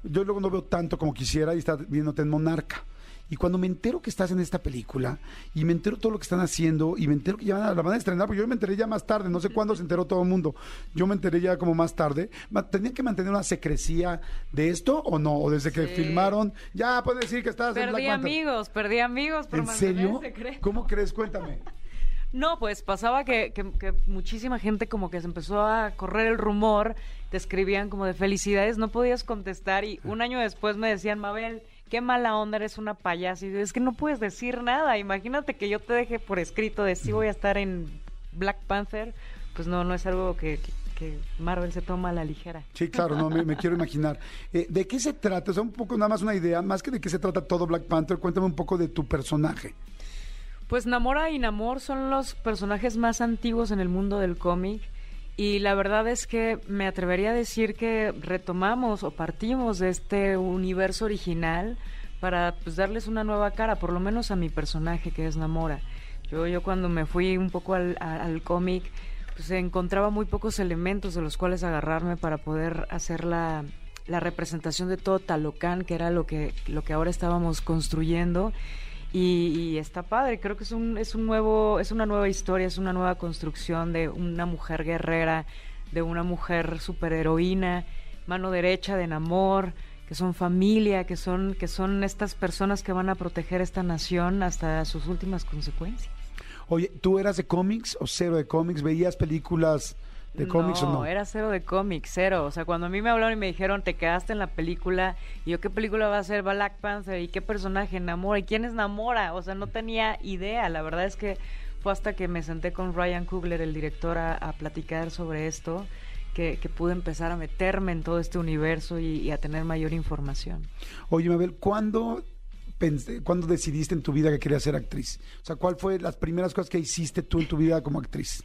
Yo luego no veo tanto como quisiera y estaba viéndote en Monarca. Y cuando me entero que estás en esta película y me entero todo lo que están haciendo y me entero que ya van a, la van a estrenar, porque yo me enteré ya más tarde, no sé cuándo se enteró todo el mundo. Yo me enteré ya como más tarde. ¿Tenían que mantener una secrecía de esto o no? O desde que filmaron, ya pueden decir que estabas en Perdí amigos, perdí amigos por ¿En serio? secreto. ¿Cómo crees? Cuéntame. No, pues pasaba que, que- que muchísima gente como que se empezó a correr el rumor, te escribían como de felicidades, no podías contestar y un año después me decían, Mabel, qué mala onda, eres una payasa. Y es que no puedes decir nada, imagínate que yo te deje por escrito de si voy a estar en Black Panther, pues no, no es algo que, que- que Marvel se toma a la ligera. Sí, claro, no, me, me quiero imaginar. Eh, ¿De qué se trata? O sea, un poco nada más una idea, más que de qué se trata todo Black Panther, cuéntame un poco de tu personaje. Pues Namora y Namor son los personajes más antiguos en el mundo del cómic y la verdad es que me atrevería a decir que retomamos o partimos de este universo original para pues, darles una nueva cara, por lo menos a mi personaje que es Namora. Yo, yo cuando me fui un poco al, al cómic, pues encontraba muy pocos elementos de los cuales agarrarme para poder hacer la, la representación de todo Talocán, que era lo que, lo que ahora estábamos construyendo. Y, y está padre, creo que es un, es un nuevo, es una nueva historia, es una nueva construcción de una mujer guerrera, de una mujer superheroína, mano derecha de Namor, que son familia, que son, que son estas personas que van a proteger esta nación hasta sus últimas consecuencias. Oye, ¿tú eras de cómics o cero de cómics? ¿Veías películas de cómics o no? era cero de cómics, cero. O sea, cuando a mí me hablaron y me dijeron, te quedaste en la película, y yo, ¿qué película va a ser Black Panther? ¿Y qué personaje Namora? ¿Y quién es Namora? O sea, no tenía idea. La verdad es que fue hasta que me senté con Ryan Coogler, el director, a, a platicar sobre esto, que, que pude empezar a meterme en todo este universo y, y a tener mayor información. Oye, Mabel, ¿cuándo, pensé- ¿cuándo decidiste en tu vida que querías ser actriz? O sea, ¿cuál fue las primeras cosas que hiciste tú en tu vida como actriz?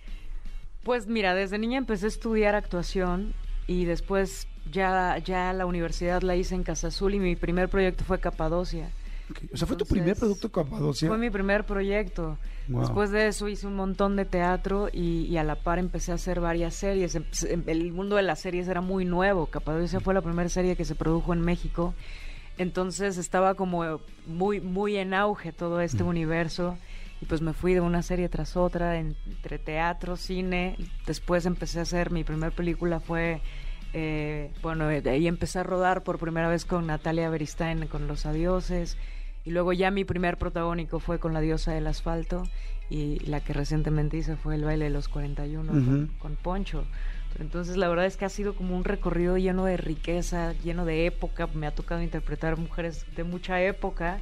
Pues mira, desde niña empecé a estudiar actuación y después ya, ya la universidad la hice en Casa Azul y mi primer proyecto fue Capadocia. O sea, ¿fue tu primer producto Capadocia? Fue mi primer proyecto. Wow. Después de eso hice un montón de teatro y, y a la par empecé a hacer varias series. Em- em- El mundo de las series era muy nuevo. Capadocia fue la primera serie que se produjo en México. Entonces estaba como muy, muy en auge todo este universo. Y pues me fui de una serie tras otra, en- entre teatro, cine. Después empecé a hacer, mi primera película fue, eh, bueno, de ahí empecé a rodar por primera vez con Natalia Beristain, con Los Adioses. Y luego ya mi primer protagónico fue con La Diosa del Asfalto. Y la que recientemente hice fue El baile de los 41 con, Ujú. con Poncho. Entonces la verdad es que ha sido como un recorrido lleno de riqueza, lleno de época. Me ha tocado interpretar mujeres de mucha época.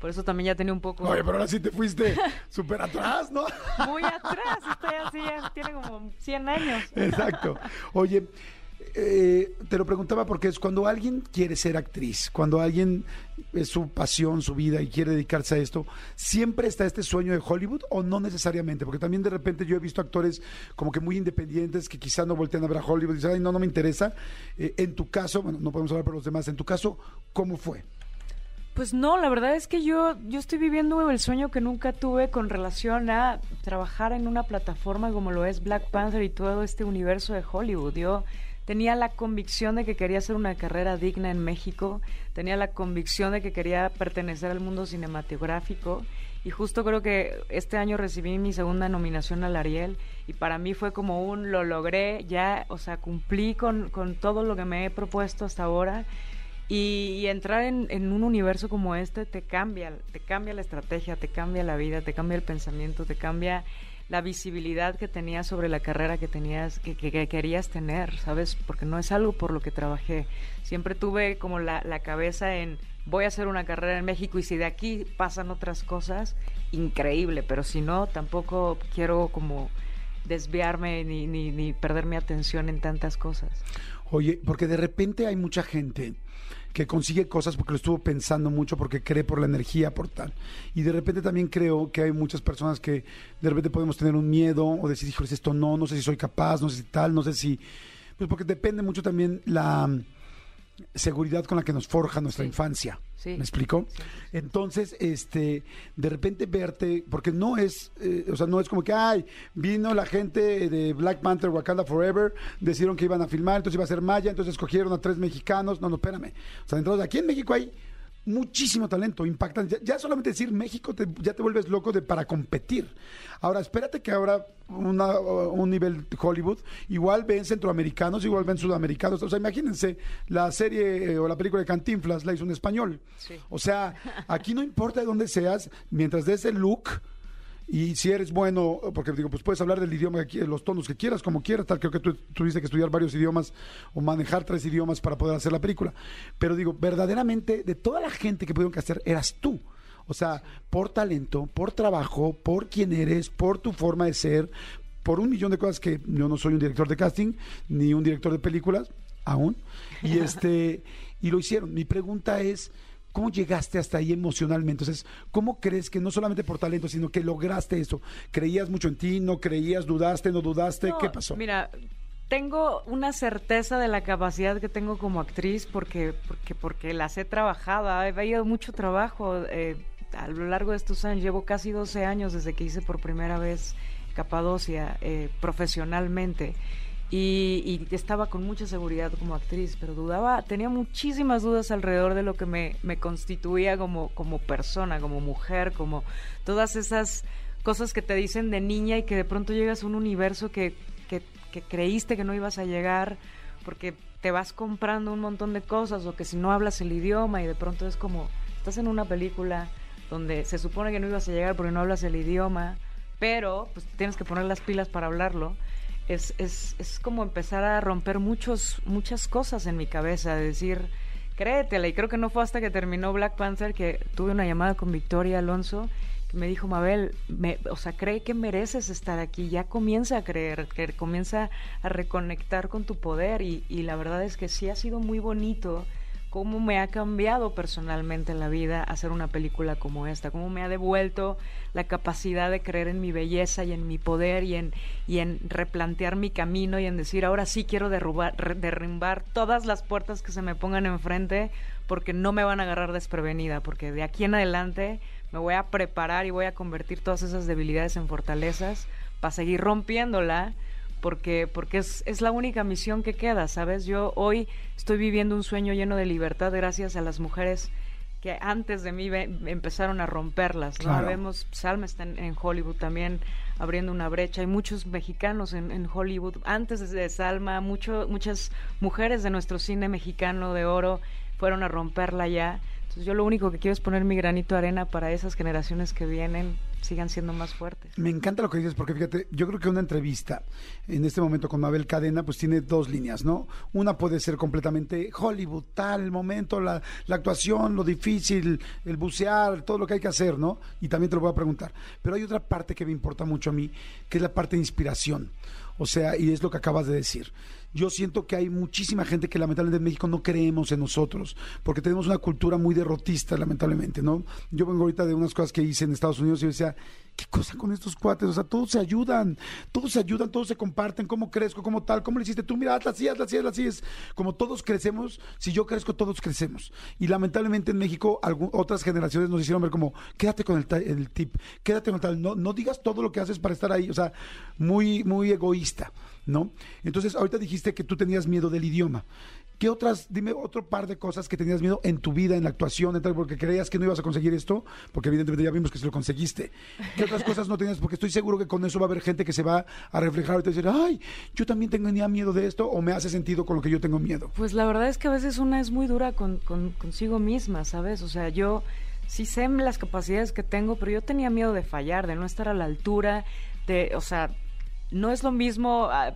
Por eso también ya tenía un poco... Oye, pero ahora sí te fuiste súper atrás, ¿no? Muy atrás, estoy así, ya tiene como 100 años. Exacto. Oye, eh, te lo preguntaba porque es cuando alguien quiere ser actriz, cuando alguien es su pasión, su vida y quiere dedicarse a esto, ¿siempre está este sueño de Hollywood o no necesariamente? Porque también de repente yo he visto actores como que muy independientes que quizás no voltean a ver a Hollywood y dicen, ay, no, no me interesa. Eh, en tu caso, bueno, no podemos hablar por los demás, en tu caso, ¿cómo fue? Pues no, la verdad es que yo, yo estoy viviendo el sueño que nunca tuve con relación a trabajar en una plataforma como lo es Black Panther y todo este universo de Hollywood. Yo tenía la convicción de que quería hacer una carrera digna en México, tenía la convicción de que quería pertenecer al mundo cinematográfico y justo creo que este año recibí mi segunda nominación al Ariel y para mí fue como un lo logré, ya, o sea, cumplí con, con todo lo que me he propuesto hasta ahora. Y, entrar en, un universo como este te cambia, te cambia la estrategia, te cambia la vida, te cambia el pensamiento, te cambia la visibilidad que tenías sobre la carrera que tenías, que, que- que querías tener, ¿sabes? Porque no es algo por lo que trabajé. Siempre tuve como la, la cabeza en voy a hacer una carrera en México y si de aquí pasan otras cosas, increíble, pero si no, tampoco quiero como desviarme ni, ni, ni perder mi atención en tantas cosas. Oye, porque de repente hay mucha gente que consigue cosas porque lo estuvo pensando mucho, porque cree por la energía, por tal. Y de repente también creo que hay muchas personas que de repente podemos tener un miedo o decir, híjoles, esto no, no sé si soy capaz, no sé si tal, no sé si... Pues porque depende mucho también la seguridad con la que nos forja nuestra Sí. infancia. Sí. ¿Me explico? Sí. Entonces, este, de repente verte, porque no es, eh, o sea, no es como que, ay, vino la gente de Black Panther Wakanda Forever, decidieron que iban a filmar, entonces iba a ser Maya, entonces escogieron a tres mexicanos. No, no, espérame. O sea, entonces aquí en México hay muchísimo talento, impactante. Ya, ya solamente decir México te- ya te vuelves loco de, para competir. Ahora, espérate que ahora una- un nivel Hollywood, igual ven centroamericanos, igual ven sudamericanos. O sea, imagínense, la serie eh, o la película de Cantinflas la hizo un español. Sí. O sea, aquí no importa de dónde seas, mientras des el look y si eres bueno, porque digo, pues puedes hablar del idioma, los tonos que quieras, como quieras, tal, creo que tú tuviste que estudiar varios idiomas o manejar tres idiomas para poder hacer la película. Pero digo, verdaderamente, de toda la gente que pudieron hacer, eras tú. O sea, por talento, por trabajo, por quién eres, por tu forma de ser, por un millón de cosas que yo no soy un director de casting, ni un director de películas, aún. Y este, y lo hicieron. Mi pregunta es. ¿Cómo llegaste hasta ahí emocionalmente? Entonces, ¿cómo crees que no solamente por talento, sino que lograste eso? ¿Creías mucho en ti? ¿No creías? ¿Dudaste? ¿No dudaste? No, ¿Qué pasó? Mira, tengo una certeza de la capacidad que tengo como actriz porque porque porque las he trabajado, he ido mucho trabajo eh, a lo largo de estos años. Llevo casi 12 años desde que hice por primera vez Capadocia eh, profesionalmente. Y, y estaba con mucha seguridad como actriz, pero dudaba, tenía muchísimas dudas alrededor de lo que me, constituía como, como persona, como mujer, como todas esas cosas que te dicen de niña y que de pronto llegas a un universo que, que, que creíste que no ibas a llegar porque te vas comprando un montón de cosas o que si no hablas el idioma y de pronto es como, estás en una película donde se supone que no ibas a llegar porque no hablas el idioma, pero pues tienes que poner las pilas para hablarlo. Es, es, es como empezar a romper muchos, muchas cosas en mi cabeza, de decir, créetela. Y creo que no fue hasta que terminó Black Panther que tuve una llamada con Victoria Alonso que me dijo, Mabel, me, o sea, cree que mereces estar aquí, ya comienza a creer, que comienza a reconectar con tu poder y, y la verdad es que sí ha sido muy bonito cómo me ha cambiado personalmente la vida hacer una película como esta, cómo me ha devuelto la capacidad de creer en mi belleza y en mi poder y en, y en replantear mi camino y en decir, ahora sí quiero derrubar, derrumbar todas las puertas que se me pongan enfrente porque no me van a agarrar desprevenida, porque de aquí en adelante me voy a preparar y voy a convertir todas esas debilidades en fortalezas para seguir rompiéndola porque porque es, es la única misión que queda, ¿sabes? Yo hoy estoy viviendo un sueño lleno de libertad gracias a las mujeres que antes de mí ve- empezaron a romperlas, ¿no? Claro. Vemos, Salma está en, en Hollywood también abriendo una brecha, hay muchos mexicanos en, en Hollywood, antes de Salma, mucho, muchas mujeres de nuestro cine mexicano de oro fueron a romperla ya. Entonces yo lo único que quiero es poner mi granito de arena para esas generaciones que vienen sigan siendo más fuertes. Me encanta lo que dices porque fíjate, yo creo que una entrevista en este momento con Mabel Cadena pues tiene dos líneas, ¿no? Una puede ser completamente Hollywood, tal, el momento, la, la actuación, lo difícil, el bucear, todo lo que hay que hacer, ¿no? Y también te lo voy a preguntar. Pero hay otra parte que me importa mucho a mí, que es la parte de inspiración. O sea, y es lo que acabas de decir. Yo siento que hay muchísima gente que lamentablemente en México no creemos en nosotros, porque tenemos una cultura muy derrotista, lamentablemente, ¿no? Yo vengo ahorita de unas cosas que hice en Estados Unidos y decía, ¿qué cosa con estos cuates? O sea, todos se ayudan, todos se ayudan, todos se comparten, cómo crezco, cómo tal, cómo le hiciste tú, mira, hazla así, hazla así, hazla así. Es como todos crecemos, si yo crezco, todos crecemos. Y lamentablemente en México, otras generaciones nos hicieron ver como, quédate con el, el tip, quédate con el tal, no, no digas todo lo que haces para estar ahí, o sea, muy, muy egoísta, ¿no? Entonces, ahorita dijiste que tú tenías miedo del idioma. ¿Qué otras, dime otro par de cosas que tenías miedo en tu vida, en la actuación, en tal, porque creías que no ibas a conseguir esto? Porque evidentemente ya vimos que se lo conseguiste. ¿Qué otras cosas no tenías? Porque estoy seguro que con eso va a haber gente que se va a reflejar y decir, ay, yo también tenía miedo de esto, o me hace sentido con lo que yo tengo miedo. Pues la verdad es que a veces una es muy dura con, con- consigo misma, ¿sabes? O sea, yo sí sé las capacidades que tengo, pero yo tenía miedo de fallar, de no estar a la altura, de, o sea, no es lo mismo ah,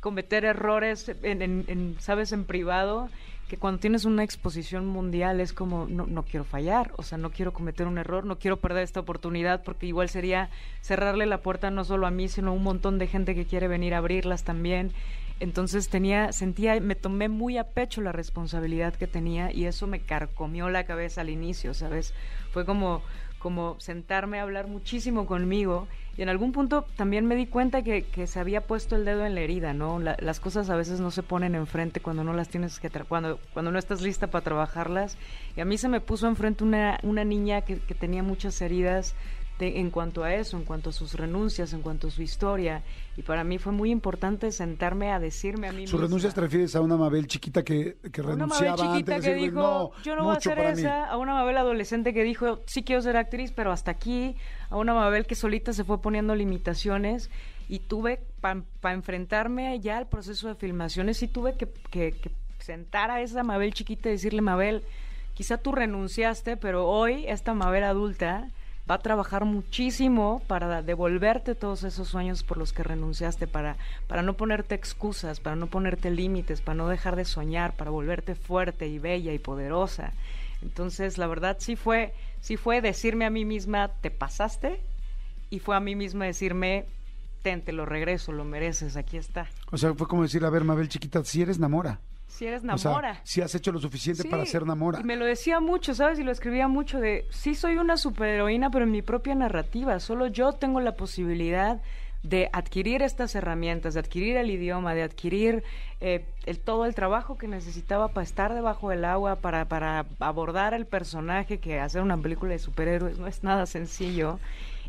cometer errores en, en- en, ¿sabes?, en privado, que cuando tienes una exposición mundial es como, no, no quiero fallar, o sea, no quiero cometer un error, no quiero perder esta oportunidad, porque igual sería cerrarle la puerta no solo a mí, sino a un montón de gente que quiere venir a abrirlas también. Entonces tenía, sentía, me tomé muy a pecho la responsabilidad que tenía y eso me carcomió la cabeza al inicio, ¿sabes? Fue como, como sentarme a hablar muchísimo conmigo y en algún punto también me di cuenta que, que se había puesto el dedo en la herida, ¿no? La- las cosas a veces no se ponen enfrente cuando no las tienes que, cuando, cuando no estás lista para trabajarlas y a mí se me puso enfrente una, una niña que, que tenía muchas heridas de- en cuanto a eso, en cuanto a sus renuncias, en cuanto a su historia. Y para mí fue muy importante sentarme a decirme a mí Sus renuncias te refieres a una Mabel chiquita que, que A una Mabel renunciaba chiquita antes que de decir, dijo, no, yo no voy a hacer para mí". esa, a una Mabel adolescente que dijo, sí quiero ser actriz, pero hasta aquí, a una Mabel que solita se fue poniendo limitaciones y tuve, para enfrentarme ya al proceso de filmaciones, sí tuve que, que- que sentar a esa Mabel chiquita y decirle, Mabel, quizá tú renunciaste, pero hoy esta Mabel adulta va a trabajar muchísimo para devolverte todos esos sueños por los que renunciaste, para, para no ponerte excusas, para no ponerte límites, para no dejar de soñar, para volverte fuerte y bella y poderosa. Entonces, la verdad sí fue, sí fue decirme a mí misma, te pasaste, y fue a mí misma decirme, ten, te lo regreso, lo mereces, aquí está. O sea, fue como decir, a ver, Mabel chiquita, si eres Namora. Si eres O sea, Namora. si has hecho lo suficiente Sí, para ser Namora. Y me lo decía mucho, ¿sabes? Y lo escribía mucho de, sí soy una superheroína, pero en mi propia narrativa. Solo yo tengo la posibilidad de adquirir estas herramientas, de adquirir el idioma, de adquirir eh, el, todo el trabajo que necesitaba para estar debajo del agua, para, para abordar el personaje, que hacer una película de superhéroes no es nada sencillo.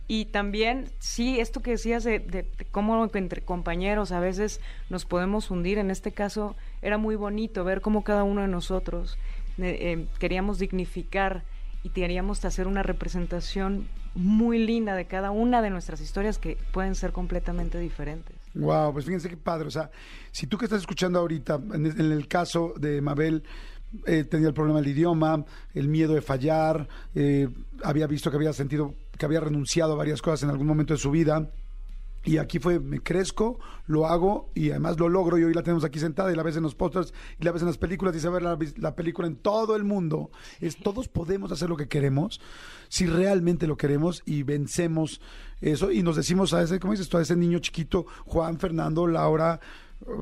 Y también, sí, esto que decías de, de- cómo entre compañeros a veces nos podemos hundir, en este caso era muy bonito ver cómo cada uno de nosotros eh, eh, queríamos dignificar y queríamos hacer una representación muy linda de cada una de nuestras historias que pueden ser completamente diferentes. Wow, pues fíjense qué padre. O sea, si tú que estás escuchando ahorita, en, en el caso de Mabel, eh, tenía el problema del idioma, el miedo de fallar, eh, había visto que había sentido, que había renunciado a varias cosas en algún momento de su vida. Y aquí fue, me crezco, lo hago y además lo logro. Y hoy la tenemos aquí sentada y la ves en los pósters y la ves en las películas. Dice, a ver la, la película en todo el mundo. Es, todos podemos hacer lo que queremos si realmente lo queremos y vencemos eso. Y nos decimos a ese, ¿cómo dices? A ese niño chiquito, Juan, Fernando, Laura,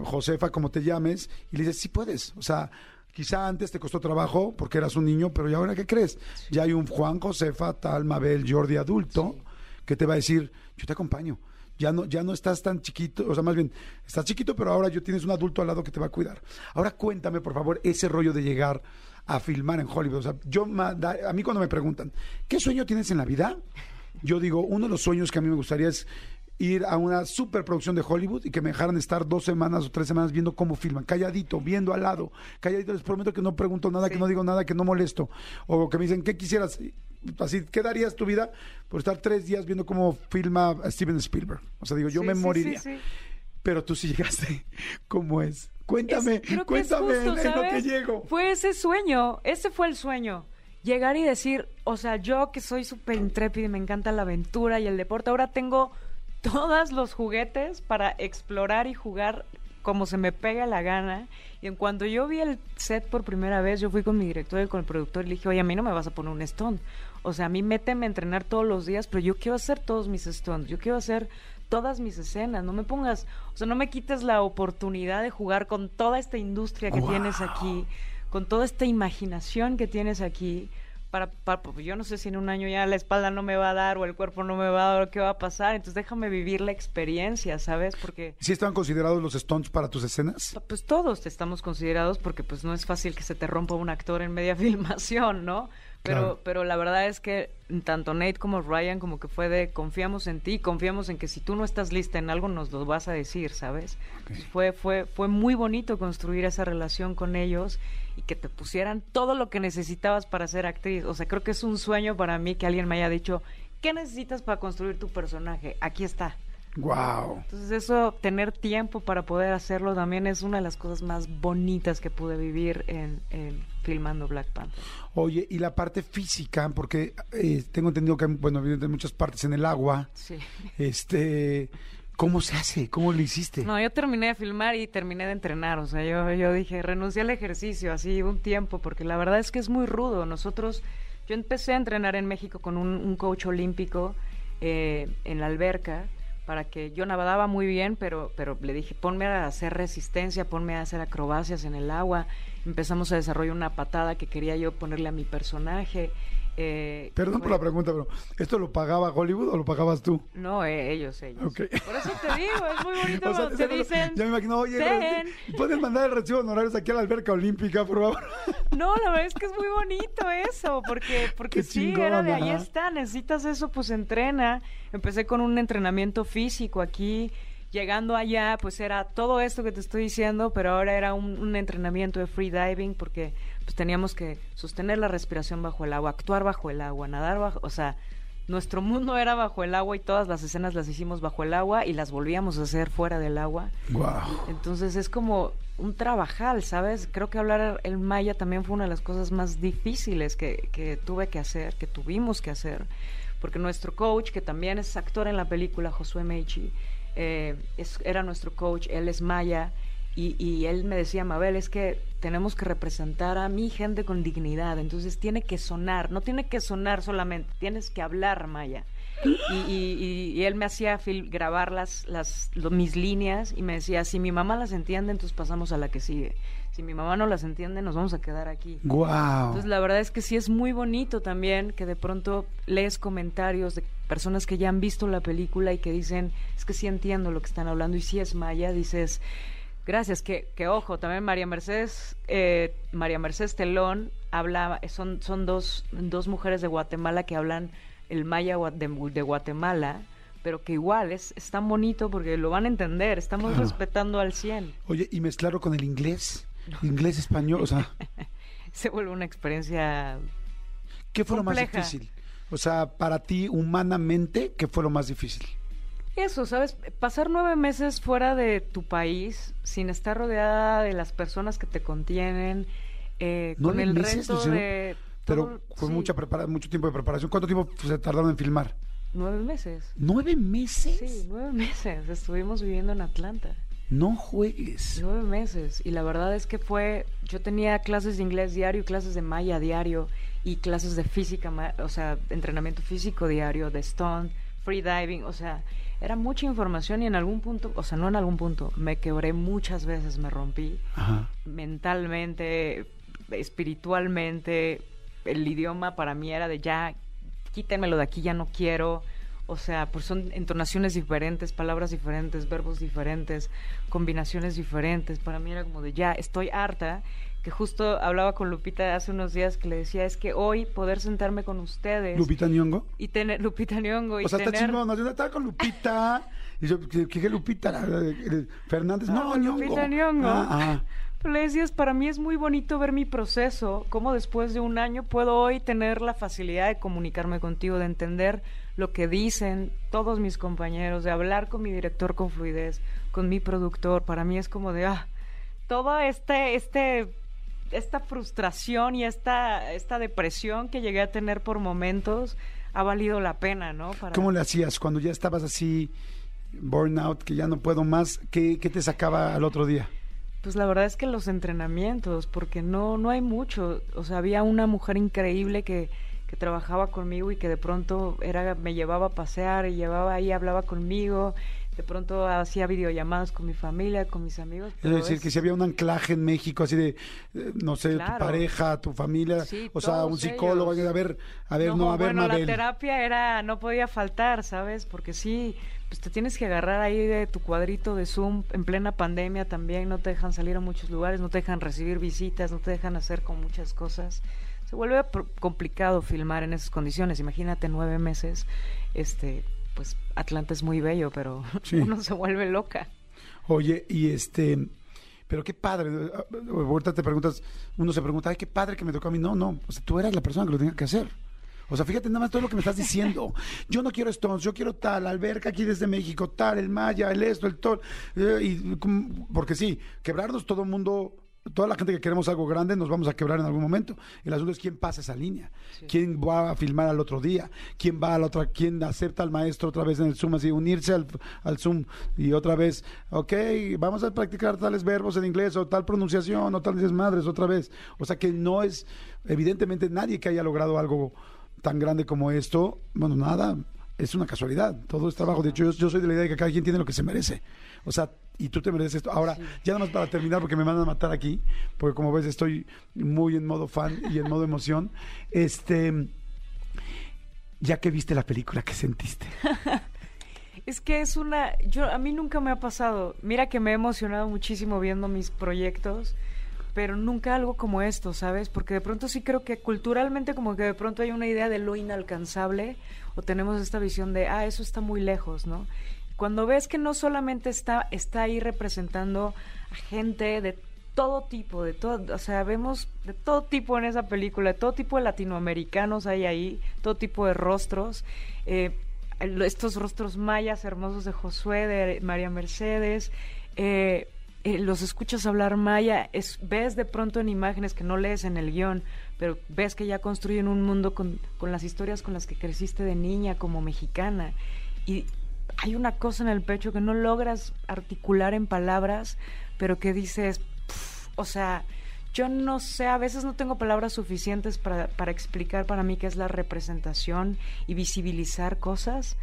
Josefa, como te llames. Y le dices, sí puedes. O sea, quizá antes te costó trabajo porque eras un niño, pero ¿y ahora qué crees? Ya hay un Juan, Josefa, tal, Mabel, Jordi adulto que te va a decir, yo te acompaño ya no, ya no estás tan chiquito, o sea, más bien, estás chiquito, pero ahora yo tienes un adulto al lado que te va a cuidar. Ahora cuéntame, por favor, ese rollo de llegar a filmar en Hollywood. O sea, yo, a mí cuando me preguntan, ¿qué sueño tienes en la vida? Yo digo, uno de los sueños que a mí me gustaría es ir a una superproducción de Hollywood y que me dejaran estar dos semanas o tres semanas viendo cómo filman, calladito, viendo al lado, calladito, les prometo que no pregunto nada, que no digo nada, que no molesto, o que me dicen, ¿qué quisieras? Así, ¿qué darías tu vida por estar tres días viendo cómo filma Steven Spielberg? O sea, digo, yo Sí, me sí, moriría. Pero tú sí llegaste, ¿cómo es? Cuéntame, Es- creo que es cuéntame justo, en, en lo que llego. Fue ese sueño, ese fue el sueño. Llegar y decir, o sea, yo que soy súper intrépida y me encanta la aventura y el deporte, ahora tengo todos los juguetes para explorar y jugar como se me pega la gana. Y en cuanto yo vi el set por primera vez, yo fui con mi director y con el productor y le dije, oye, a mí no me vas a poner un stunt. O sea, a mí méteme a entrenar todos los días, pero yo quiero hacer todos mis stunts, yo quiero hacer todas mis escenas, no me pongas, o sea, no me quites la oportunidad de jugar con toda esta industria que tienes aquí, con toda esta imaginación que tienes aquí. Para, para- porque yo no sé si en un año ya la espalda no me va a dar o el cuerpo no me va a dar o qué va a pasar. Entonces déjame vivir la experiencia, ¿sabes? Porque ¿Sí estaban considerados los stunts para tus escenas? pues todos estamos considerados porque pues no es fácil que se te rompa un actor en media filmación, ¿no? Pero, Claro. pero la verdad es que tanto Nate como Ryan como que fue de confiamos en ti, confiamos en que si tú no estás lista en algo nos lo vas a decir, ¿sabes? Fue, fue, fue muy bonito construir esa relación con ellos y que te pusieran todo lo que necesitabas para ser actriz. O sea, creo que es un sueño para mí que alguien me haya dicho, ¿qué necesitas para construir tu personaje? Aquí está. ¡Wow! Entonces eso, tener tiempo para poder hacerlo también es una de las cosas más bonitas que pude vivir en, en filmando Black Panther. Oye, y la parte física, porque eh, tengo entendido que, bueno, evidentemente muchas partes en el agua. Sí. Este, ¿cómo se hace? ¿Cómo lo hiciste? No, yo terminé de filmar y terminé de entrenar. O sea, yo, yo dije, renuncié al ejercicio así un tiempo, porque la verdad es que es muy rudo. Nosotros, yo empecé a entrenar en México con un, coach olímpico eh, en la alberca para que yo nadaba muy bien, pero, pero le dije, ponme a hacer resistencia, ponme a hacer acrobacias en el agua. Empezamos a desarrollar una patada que quería yo ponerle a mi personaje. Eh, Perdón por la pregunta, pero ¿esto lo pagaba Hollywood o lo pagabas tú? No, eh, ellos, ellos. Por eso te digo, es muy bonito O sea, cuando te lo- dicen. Ya me imagino, oye, "Ten". ¿puedes mandar el recibo de honorarios aquí a la alberca olímpica, por favor? No, la verdad es que es muy bonito eso, porque, porque sí, era de ahí está, necesitas eso, pues entrena. Empecé con un entrenamiento físico aquí, llegando allá, pues era todo esto que te estoy diciendo, pero ahora era un, un entrenamiento de free diving, porque pues teníamos que sostener la respiración bajo el agua, actuar bajo el agua, nadar bajo, o sea, nuestro mundo era bajo el agua y todas las escenas las hicimos bajo el agua y las volvíamos a hacer fuera del agua. Wow. Entonces es como un trabajal, ¿sabes? Creo que hablar el maya también fue una de las cosas más difíciles que, que tuve que hacer, que tuvimos que hacer, porque nuestro coach, que también es actor en la película, Josué Meichi, eh, es- era nuestro coach, él es maya, y, y él me decía, Mabel, es que tenemos que representar a mi gente con dignidad, entonces tiene que sonar, no tiene que sonar solamente, tienes que hablar maya. Y, y- y- y él me hacía fil- grabar las, las, lo- mis líneas y me decía, si mi mamá las entiende, entonces pasamos a la que sigue. Si mi mamá no las entiende, nos vamos a quedar aquí. Wow. Entonces la verdad es que sí es muy bonito también que de pronto lees comentarios de personas que ya han visto la película y que dicen, es que sí entiendo lo que están hablando y si es maya, dices, gracias, que, que ojo, también María Mercedes, eh, María Mercedes Telón habla, son, son dos, dos mujeres de Guatemala que hablan el maya de, de Guatemala, pero que igual es, es tan bonito porque lo van a entender, estamos Claro. respetando al 100. Oye, y mezclarlo con el inglés, inglés español, o sea, Se vuelve una experiencia ¿qué fue lo más difícil? O sea, para ti humanamente, ¿qué fue lo más difícil? Eso, ¿sabes? Pasar nueve meses fuera de tu país, sin estar rodeada de las personas que te contienen, eh, con ¿Nueve el meses, de... Pero todo- fue sí, mucha prepara mucho tiempo de preparación. ¿Cuánto tiempo se tardaron en filmar? Nueve meses. ¿Nueve meses? Sí, nueve meses. Estuvimos viviendo en Atlanta. No juegues. Nueve meses. Y la verdad es que fue... Yo tenía clases de inglés diario, clases de maya diario y clases de física, o sea, entrenamiento físico diario, de stone, free diving, o sea, era mucha información y en algún punto, o sea, no en algún punto, me quebré muchas veces, me rompí. Ajá. mentalmente, espiritualmente, el idioma para mí era de ya, quítenmelo de aquí, ya no quiero. O sea, pues son entonaciones diferentes, palabras diferentes, verbos diferentes, combinaciones diferentes. Para mí era como de ya, estoy harta. Que justo hablaba con Lupita hace unos días que le decía, es que hoy poder sentarme con ustedes ¿Lupita Nyong'o? y tener Lupita Nyong'o y O sea, está tener chingón. ¿no? Estaba con Lupita. Y yo, ¿qué, qué Lupita? Fernández. No, Ah, Nyong'o. Lupita Nyong'o. Ah, ah. Pero le decías, para mí es muy bonito ver mi proceso, cómo después de un año puedo hoy tener la facilidad de comunicarme contigo, de entender lo que dicen todos mis compañeros, de hablar con mi director con fluidez, con mi productor. Para mí es como de, ah, toda este, este, esta frustración y esta, esta depresión que llegué a tener por momentos ha valido la pena, ¿no? Para... ¿Cómo le hacías cuando ya estabas así, burnout, que ya no puedo más? ¿Qué, qué te sacaba al otro día? Pues la verdad es que los entrenamientos, porque no, no hay mucho. O sea, había una mujer increíble que, que trabajaba conmigo y que de pronto era, me llevaba a pasear y llevaba ahí, hablaba conmigo. De pronto hacía videollamadas con mi familia, con mis amigos. Es decir, es- que si había un anclaje en México, así de, eh, no sé, tu pareja, tu familia, Sí, o sea, un psicólogo, ellos. a ver, a ver, no, a ver, bueno, la terapia era, no podía faltar, ¿sabes? Porque sí, pues te tienes que agarrar ahí de tu cuadrito de Zoom en plena pandemia también, no te dejan salir a muchos lugares, no te dejan recibir visitas, no te dejan hacer con muchas cosas. Se vuelve complicado filmar en esas condiciones. Imagínate nueve meses, este, pues Atlanta es muy bello, pero Sí. uno se vuelve loca. Oye, y este, pero qué padre, ahorita te preguntas, uno se pregunta, ay, qué padre que me tocó a mí. No, no, o sea, tú eras la persona que lo tenía que hacer. O sea, fíjate nada más todo lo que me estás diciendo. Yo no quiero Stones, yo quiero tal, alberca aquí desde México, tal, el Maya, el esto, el tol. eh, y, porque sí, quebrarnos todo el mundo, toda la gente que queremos algo grande, nos vamos a quebrar en algún momento. El asunto es quién pasa esa línea, quién va a filmar al otro día, quién va a la otra, quién acepta al maestro otra vez en el Zoom, así unirse al, al Zoom y otra vez, ok, vamos a practicar tales verbos en inglés o tal pronunciación o tal desmadres otra vez. O sea que no es, evidentemente nadie que haya logrado algo tan grande como esto, bueno, nada, es una casualidad, todo es trabajo. De hecho, yo, yo soy de la idea de que cada quien tiene lo que se merece. O sea, y tú te mereces esto. Ahora, ya nada más para terminar, porque me van a matar aquí, porque como ves estoy muy en modo fan y en modo emoción. Este, Ya que viste la película, ¿qué sentiste? Es que es una, yo a mí nunca me ha pasado. Mira que me he emocionado muchísimo viendo mis proyectos, pero nunca algo como esto, ¿sabes? Porque de pronto sí creo que culturalmente como que de pronto hay una idea de lo inalcanzable o tenemos esta visión de, ah, eso está muy lejos, ¿no? Cuando ves que no solamente está está ahí representando a gente de todo tipo, de todo, o sea, vemos de todo tipo en esa película, de todo tipo de latinoamericanos hay ahí, todo tipo de rostros. Eh, estos rostros mayas hermosos de Josué, de María Mercedes, eh, eh, los escuchas hablar maya, es, ves de pronto en imágenes que no lees en el guion, pero ves que ya construyen un mundo con, con las historias con las que creciste de niña como mexicana. Y hay una cosa en el pecho que no logras articular en palabras, pero que dices, o sea, yo no sé, a veces no tengo palabras suficientes para, para explicar para mí qué es la representación y visibilizar cosas,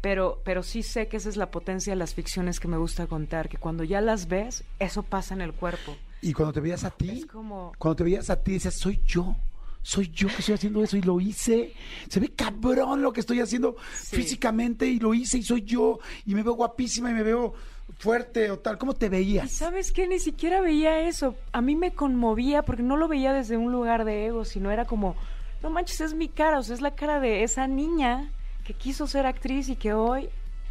pero, pero sí sé que esa es la potencia de las ficciones que me gusta contar, que cuando ya las ves, eso pasa en el cuerpo. Y cuando te veías a ti, Es como- cuando te veías a ti, decías, soy yo. Soy yo que estoy haciendo eso y lo hice. Se ve cabrón lo que estoy haciendo Sí. físicamente y lo hice y soy yo. Y me veo guapísima y me veo fuerte o tal. ¿Cómo te Y veías? sabes que ni siquiera veía eso. A mí me conmovía porque no lo veía desde un lugar de ego, sino era como, no manches, es mi cara, o sea, es la cara de esa niña que quiso ser actriz y que hoy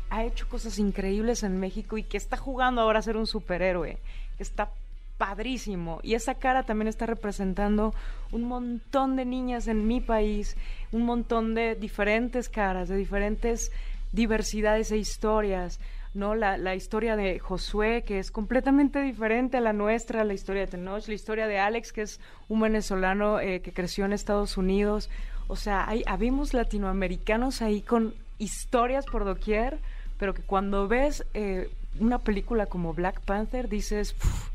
ha hecho cosas increíbles en México y que está jugando ahora a ser un superhéroe. Está padrísimo. Y esa cara también está representando un montón de niñas en mi país, un montón de diferentes caras, de diferentes diversidades e historias. ¿no? La, la historia de Josué, que es completamente diferente a la nuestra, la historia de Tenoch, la historia de Alex, que es un venezolano eh, que creció en Estados Unidos. O sea, hay, habemos latinoamericanos ahí con historias por doquier, pero que cuando ves eh, una película como Black Panther dices, "Puf,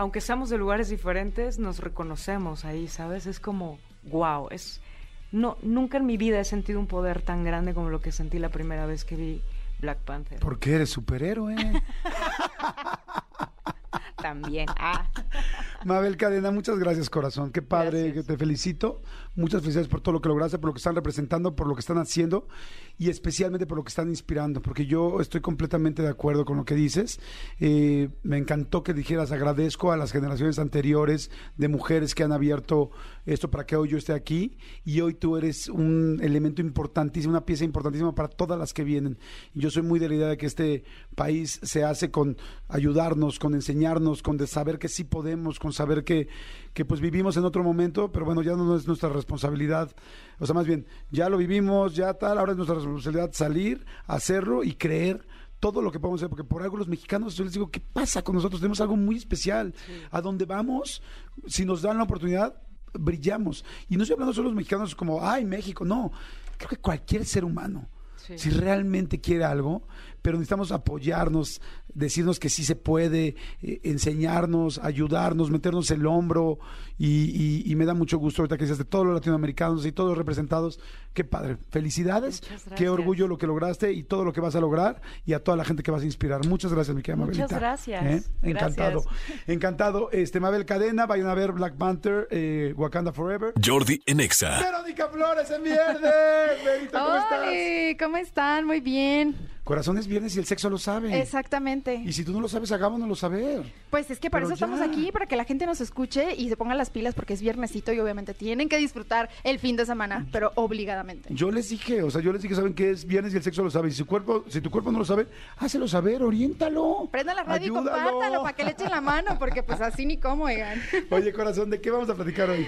aunque seamos de lugares diferentes, nos reconocemos ahí, ¿sabes? Es como, wow, es... No, nunca en mi vida he sentido un poder tan grande como lo que sentí la primera vez que vi Black Panther. Porque eres superhéroe. También. Ah. Mabel Cadena, muchas gracias, corazón. Qué padre, Gracias. que te felicito. Muchas felicidades por todo lo que lograste, por lo que están representando, por lo que están haciendo y especialmente por lo que están inspirando, porque yo estoy completamente de acuerdo con lo que dices. Eh, me encantó que dijeras, agradezco a las generaciones anteriores de mujeres que han abierto esto para que hoy yo esté aquí y hoy tú eres un elemento importantísimo, una pieza importantísima para todas las que vienen. Yo soy muy de la idea de que este país se hace con ayudarnos, con enseñarnos, con de saber que sí podemos, con saber que, que pues vivimos en otro momento, pero bueno, ya no es nuestra responsabilidad. O sea, más bien, ya lo vivimos, ya tal, ahora es nuestra responsabilidad salir, hacerlo y creer todo lo que podemos hacer, porque por algo los mexicanos, yo les digo, ¿qué pasa con nosotros? Tenemos algo muy especial. A donde vamos, si nos dan la oportunidad, brillamos. Y no estoy hablando solo de los mexicanos como, ay, México, no. Creo que cualquier ser humano, Sí. si realmente quiere algo, pero necesitamos apoyarnos, decirnos que sí se puede, eh, enseñarnos, ayudarnos, meternos el hombro. Y, y- y me da mucho gusto ahorita que dices de todos los latinoamericanos y todos los representados. Qué padre. Felicidades. Muchas Qué orgullo lo que lograste y todo lo que vas a lograr y a toda la gente que vas a inspirar. Muchas gracias, mi querida Muchas Mabelita. gracias. ¿Eh? Encantado. Gracias. Encantado. Este, Mabel Cadena, vayan a ver Black Panther, eh, Wakanda Forever. Jordi en Exa. Verónica Flores en viernes. Verita, ¿cómo estás? Hola, ¿cómo están? Muy bien. Corazón es viernes y el sexo lo sabe. Exactamente. Y si tú no lo sabes, hagámonoslo saber. Pues es que para Pero eso estamos aquí, para que la gente nos escuche y se ponga las pilas porque es viernesito y obviamente tienen que disfrutar el fin de semana, pero Yo les dije, o sea, yo les dije, ¿saben qué es viernes y el sexo lo sabe? Y si, cuerpo, si tu cuerpo no lo sabe, hácelo saber, oriéntalo. Prenda la radio Ayúdalo. y compártalo para que le echen la mano, porque pues así ni cómo, oigan. Oye, corazón, ¿de qué vamos a platicar hoy?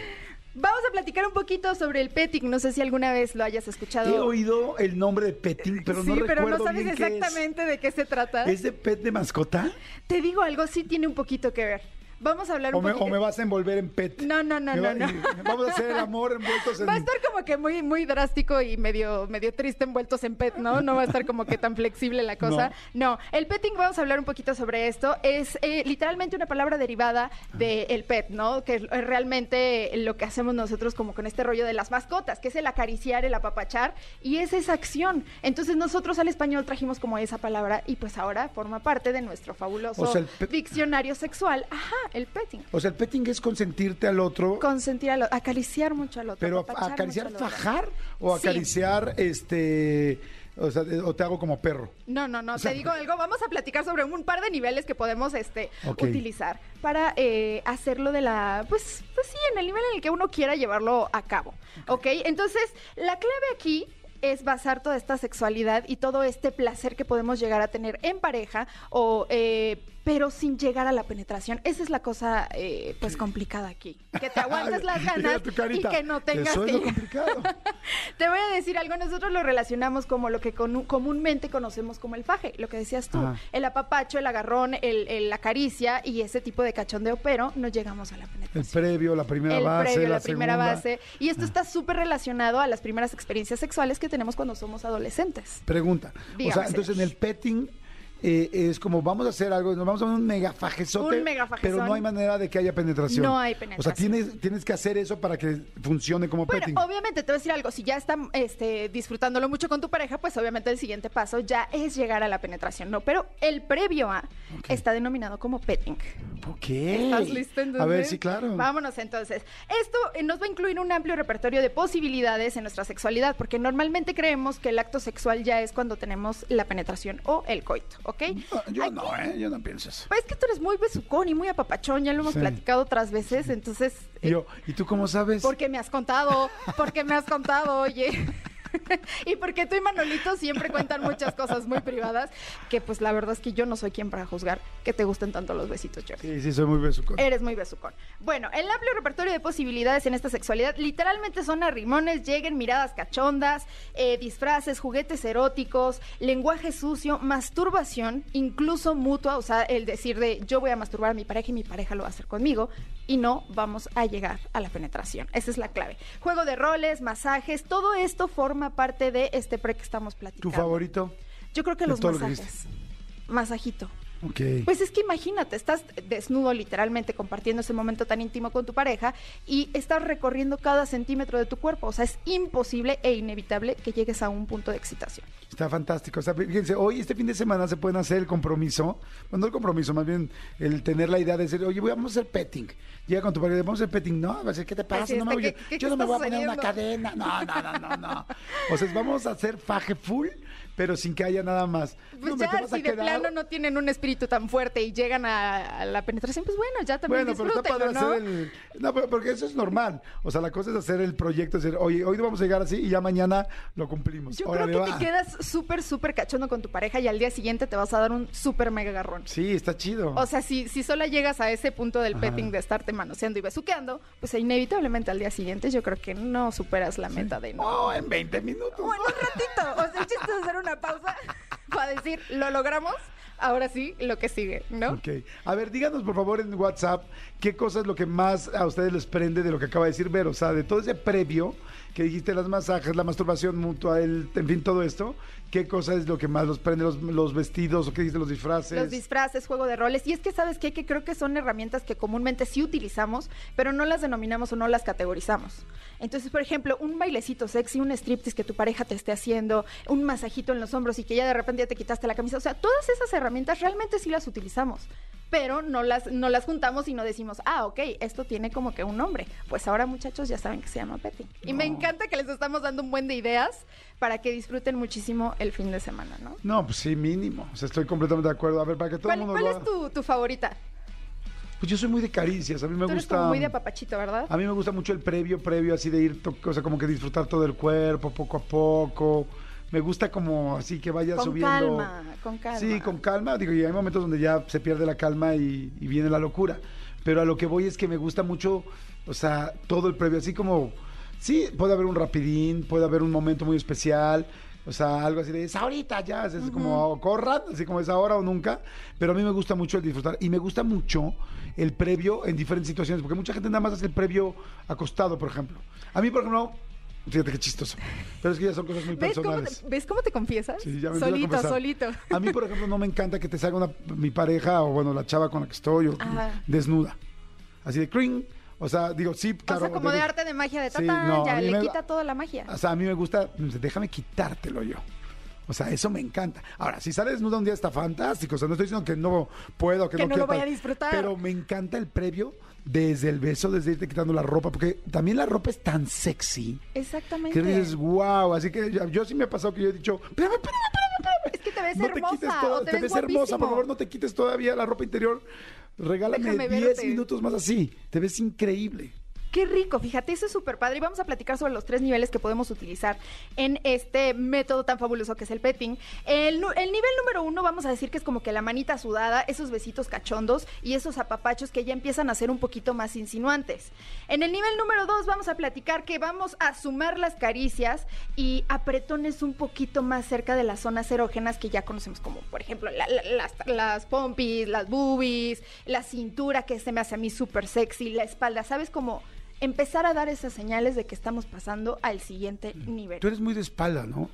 Vamos a platicar un poquito sobre el petting. No sé si alguna vez lo hayas escuchado. He oído el nombre de petting, pero sí, no pero recuerdo no sabes bien qué es. exactamente de qué se trata. ¿Es de pet de mascota? Te digo algo, sí tiene un poquito que ver. Vamos a hablar ¿O un me, poquito. o me vas a envolver en pet? No, no, no, va- no, no. Vamos a hacer el amor envueltos en... Va a estar como que muy, muy drástico y medio, medio triste envueltos en pet, ¿no? No va a estar como que tan flexible la cosa. No, el petting, vamos a hablar un poquito sobre esto. Es eh, literalmente una palabra derivada del pet, ¿no? Que es realmente lo que hacemos nosotros como con este rollo de las mascotas, que es el acariciar, el apapachar, y es esa acción. Entonces nosotros al español trajimos como esa palabra y pues ahora forma parte de nuestro fabuloso O sea, diccionario sexual. Ajá, el petting. O sea, el petting es consentirte al otro, Consentir al otro, acariciar mucho al otro. pero acariciar, mucho fajar o Sí. acariciar, este, o sea, o te hago como perro. No, no, no, O sea, te digo algo, vamos a platicar sobre un par de niveles que podemos este, utilizar para eh, hacerlo de la, pues, pues sí, en el nivel en el que uno quiera llevarlo a cabo, ¿ok? Entonces, la clave aquí es basar toda esta sexualidad y todo este placer que podemos llegar a tener en pareja o... eh, pero sin llegar a la penetración. Esa es la cosa, eh, pues, complicada aquí. Que te aguantes las ganas y que no tengas que... lo complicado. Te voy a decir algo, nosotros lo relacionamos como lo que comúnmente conocemos como el faje, lo que decías tú, Ajá. el apapacho, el agarrón, el, el- la caricia y ese tipo de cachondeo, pero no llegamos a la El penetración. previo, la primera El base, previo, la, la, primera base. Y esto está súper relacionado a las primeras experiencias sexuales que tenemos cuando somos adolescentes. Pregunta. Dígame, o sea, entonces en el petting eh, es como vamos a hacer algo, nos vamos a un mega fajezote, Un pero no hay manera de que haya penetración. No hay O sea, penetración. tienes, tienes que hacer eso para que funcione como Bueno, petting. obviamente te voy a decir algo, si ya están este, disfrutándolo mucho con tu pareja, pues obviamente el siguiente paso ya es llegar a la penetración, ¿no? Pero el previo a está denominado como petting. Ok. ¿Estás listo entonces? A ver, sí, claro. Vámonos entonces. Esto eh, nos va a incluir un amplio repertorio de posibilidades en nuestra sexualidad, porque normalmente creemos que el acto sexual ya es cuando tenemos la penetración o el coito, ¿ok? No, yo Aquí- no, ¿eh? Yo no pienso eso. Pues es que tú eres muy besucón y muy apapachón, ya lo hemos Sí. platicado otras veces, entonces... Eh, yo, ¿y tú cómo sabes? porque me has contado, porque me has contado, oye. y porque tú y Manolito siempre cuentan muchas cosas muy privadas, que pues la verdad es que yo no soy quien para juzgar que te gusten tanto los besitos, Jordi. Sí, sí, soy muy besucón. Eres muy besucón. Bueno, el amplio repertorio de posibilidades en esta sexualidad literalmente son arrimones, lleguen miradas cachondas, eh, disfraces, juguetes eróticos, lenguaje sucio, masturbación, incluso mutua, o sea, el decir de yo voy a masturbar a mi pareja y mi pareja lo va a hacer conmigo y no vamos a llegar a la penetración. Esa es la clave. Juego de roles, masajes, todo esto forma parte de este pre que estamos ¿Tu platicando. favorito? Yo creo que los que masajes. Masajito. Ok. Pues es que imagínate, estás desnudo literalmente compartiendo ese momento tan íntimo con tu pareja y estás recorriendo cada centímetro de tu cuerpo. O sea, es imposible e inevitable que llegues a un punto de excitación. Está fantástico. O sea, fíjense, hoy, este fin de semana, se pueden hacer el compromiso. Bueno, no el compromiso, más bien el tener la idea de decir, oye, vamos a hacer petting. Llega con tu pareja, vamos a hacer petting. No, va a decir, ¿qué te pasa? No me voy- ¿qué- qué- yo qué no me voy a poner una cadena. No, no, no, no, no. O sea, vamos a hacer faje full, pero sin que haya nada más. Pues No, ya, si de quedar- plano no tienen un espíritu tan fuerte y llegan a, a la penetración, pues bueno, ya también Bueno, pero está padre disfrútenlo, hacer ¿no? el... No, porque eso es normal. O sea, la cosa es hacer el proyecto, decir, oye, hoy vamos a llegar así y ya mañana lo cumplimos. Yo Órale, creo que va. te quedas súper, súper cachondo con tu pareja y al día siguiente te vas a dar un súper mega agarrón. Sí, está chido. O sea, si, si solo llegas a ese punto del Ajá. petting de estarte manoseando y besuqueando, pues inevitablemente al día siguiente yo creo que no superas la meta de no. Oh, en 20 minutos. Bueno, un ratito. O sea, el chiste es hacer una pausa para decir, lo logramos, ahora sí, lo que sigue, ¿no? Ok. A ver, díganos por favor en WhatsApp qué cosa es lo que más a ustedes les prende de lo que acaba de decir Vero. O sea, de todo ese previo que dijiste, las masajes, la masturbación mutua, el, en fin, todo esto. ¿Qué cosa es lo que más los prende? ¿Los, los vestidos o qué dijiste, los disfraces? Los disfraces, juego de roles. Y es que, ¿sabes qué? Que creo que son herramientas que comúnmente sí utilizamos, pero no las denominamos o no las categorizamos. Entonces, por ejemplo, un bailecito sexy, un striptease que tu pareja te esté haciendo, un masajito en los hombros y que ya de repente ya te quitaste la camisa. O sea, todas esas herramientas realmente sí las utilizamos. Pero no las, no las juntamos y no decimos, ah, ok, esto tiene como que un nombre. Pues ahora, muchachos, ya saben que se llama petting. Y me encanta que les estamos dando un buen de ideas para que disfruten muchísimo el fin de semana, ¿no? No, pues sí, mínimo. O sea, estoy completamente de acuerdo. A ver, para que todo el ¿Cuál, mundo cuál lo es haga. tu, tu favorita? Pues yo soy muy de caricias. A mí me Tú eres gusta. como muy de papachito, ¿verdad? A mí me gusta mucho el previo, previo, así de ir, to- o sea, como que disfrutar todo el cuerpo poco a poco. Me gusta como así que vaya Con subiendo. calma, con calma. Sí, con calma. Digo, y hay momentos donde ya se pierde la calma y, y viene la locura. Pero a lo que voy es que me gusta mucho, o sea, todo el previo, así como, sí, puede haber un rapidín, puede haber un momento muy especial. O sea, algo así de, es ahorita ya, es como corran, así como es ahora o nunca. Pero a mí me gusta mucho el disfrutar. Y me gusta mucho el previo en diferentes situaciones, porque mucha gente nada más hace el previo acostado, por ejemplo. A mí, por ejemplo, fíjate qué chistoso. Pero es que ya son cosas muy ¿Ves cómo, personales. te, ¿Ves cómo te confiesas? Sí, ya me a solito, solito. A mí, por ejemplo, no me encanta que te salga una, mi pareja o, bueno, la chava con la que estoy o, desnuda. Así de cring. O sea, digo, sí, claro. o sea, como de arte de magia de Sí, tatán, no, a ya le me- quita toda la magia. O sea, a mí me gusta, déjame quitártelo yo. O sea, eso me encanta. Ahora, si sale desnuda un día está fantástico. O sea, no estoy diciendo que no puedo, que, Que no no quiero lo vaya a disfrutar. Pero me encanta el previo desde el beso, desde irte quitando la ropa, porque también la ropa es tan sexy. Exactamente. Que dices, wow. Así que yo, yo sí me ha pasado que yo he dicho, espérame, espérame, espérame, espérame. Es que te ves no hermosa te quites todo, o te, te, ves, ves hermosa, por favor, no te quites todavía la ropa interior. Regálame Déjame 10 verte. minutos más así. Te ves increíble. Qué rico, fíjate, eso es súper padre. Y vamos a platicar sobre los tres niveles que podemos utilizar en este método tan fabuloso que es el petting. El, nivel número uno, vamos a decir que es como que la manita sudada, esos besitos cachondos y esos apapachos que ya empiezan a ser un poquito más insinuantes. En el nivel número dos, vamos a platicar que vamos a sumar las caricias y apretones un poquito más cerca de las zonas erógenas que ya conocemos, como por ejemplo la- la- las, las pompis, las boobies, la cintura que se me hace a mí súper sexy, la espalda, ¿sabes? Como empezar a dar esas señales de que estamos pasando al siguiente nivel. Tú eres muy de espalda, ¿no?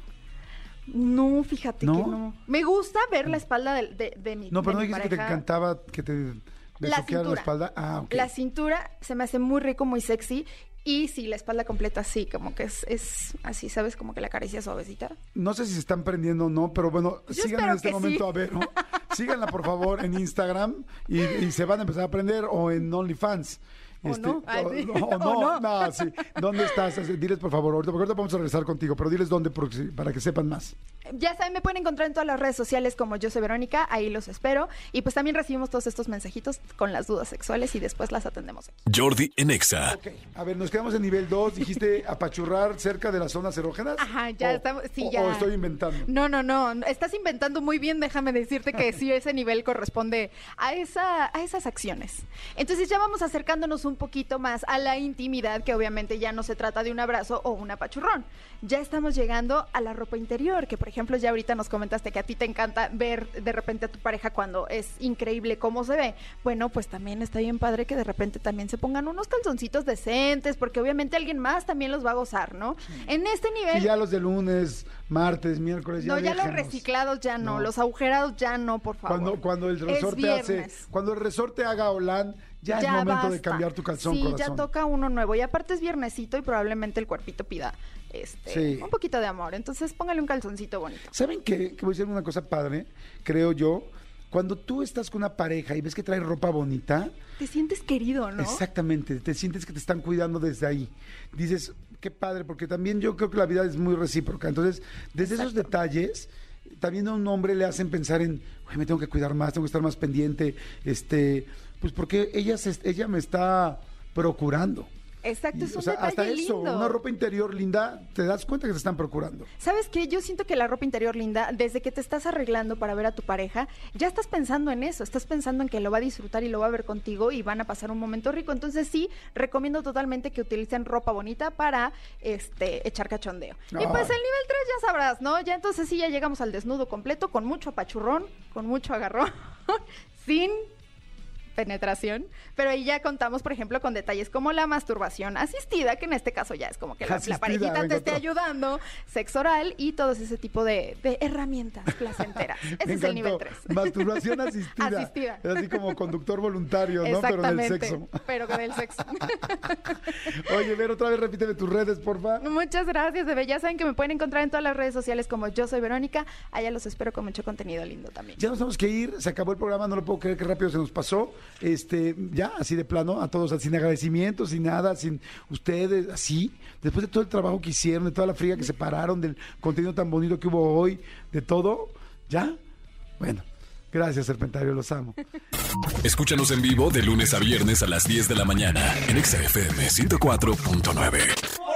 No, fíjate ¿No? que no. Me gusta ver la espalda de, de, de mi No, pero no dijiste que te encantaba que te La la, espalda. Ah, ok. La cintura se me hace muy rico, muy sexy. Y sí, la espalda completa sí, como que es, es así, ¿sabes? Como que la caricia suavecita. No sé si se están prendiendo o no, pero bueno, Yo sigan espero en este momento sí. a ver, ¿no? Síganla por favor en Instagram y, y se van a empezar a aprender o en OnlyFans. O no. Ay, o, sí. no, o O no, no. no, sí. ¿Dónde estás? Diles por favor, ahorita, porque ahorita vamos a regresar contigo, pero diles dónde para que sepan más. Ya saben, me pueden encontrar en todas las redes sociales como yo soy Verónica, ahí los espero. Y pues también recibimos todos estos mensajitos con las dudas sexuales y después las atendemos. aquí. Jordi en Exa. Ok, a ver, nos quedamos en nivel 2, dijiste apachurrar cerca de las zonas erógenas. Ajá, ya O- estamos- sí, o- ya. O estoy inventando. No, no, no, estás inventando muy bien, déjame decirte que sí, ese nivel corresponde a, esa, a esas acciones. Entonces ya vamos acercándonos un poquito más a la intimidad, que obviamente ya no se trata de un abrazo o un apachurrón. Ya estamos llegando a la ropa interior, que por ejemplo ya ahorita nos comentaste que a ti te encanta ver de repente a tu pareja cuando es increíble cómo se ve. Bueno, pues también está bien padre que de repente también se pongan unos calzoncitos decentes, porque obviamente alguien más también los va a gozar, ¿no? En este nivel... Y ya los de lunes, martes, miércoles, ya No, ya los reciclados ya no, No. los agugerados ya no, por favor. Cuando, cuando el Es resorte hace, cuando el resorte haga Olan, ya, es momento de cambiar tu calzón, sí, corazón. ya toca uno nuevo. Y aparte es viernesito y probablemente el cuerpito pida este Sí. un poquito de amor. Entonces póngale un calzoncito bonito. ¿Saben qué? Que voy a decir una cosa padre, creo yo. Cuando tú estás con una pareja y ves que trae ropa bonita, Te sientes querido, ¿no? exactamente, te sientes que te están cuidando desde ahí. Dices, qué padre, porque también yo creo que la vida es muy recíproca. Entonces, desde esos detalles, también a un hombre le hacen pensar en, "Güey, me tengo que cuidar más, tengo que estar más pendiente, este, pues porque ella, se- ella me está procurando. Exacto, es un o sea, hasta eso, lindo. una ropa interior linda, te das cuenta que te están procurando. ¿Sabes qué? Yo siento que la ropa interior linda, desde que te estás arreglando para ver a tu pareja, ya estás pensando en eso, estás pensando en que lo va a disfrutar y lo va a ver contigo y van a pasar un momento rico. Entonces sí, recomiendo totalmente que utilicen ropa bonita para este echar cachondeo. Y pues Ay. el nivel 3 ya sabrás, ¿no? Ya entonces sí ya llegamos al desnudo completo con mucho apachurrón, con mucho agarrón, sin penetración, pero ahí ya contamos, por ejemplo, con detalles como la masturbación asistida, que en este caso ya es como que la, la parejita te esté ayudando, sexo oral y todo ese tipo de, de herramientas placenteras. Ese Me es el nivel encantó. 3. Masturbación asistida. Asistida. Es así como conductor voluntario, ¿no? Pero del sexo. pero del sexo. Oye, ver otra vez repíteme tus redes, porfa. Muchas gracias, bebé. Ya saben que me pueden encontrar en todas las redes sociales como yo soy Verónica. Allá los espero con mucho contenido lindo también. Ya nos tenemos que ir, se acabó el programa, no lo puedo creer que rápido se nos pasó. Este, ya, así de plano, a todos, sin agradecimiento, sin nada, sin ustedes, así. Después de todo el trabajo que hicieron, de toda la fría que se pararon, del contenido tan bonito que hubo hoy, de todo, ¿ya? Bueno, gracias, Serpentario, los amo. Escúchanos en vivo de lunes a viernes a las 10 de la mañana en Exa FM 104.9.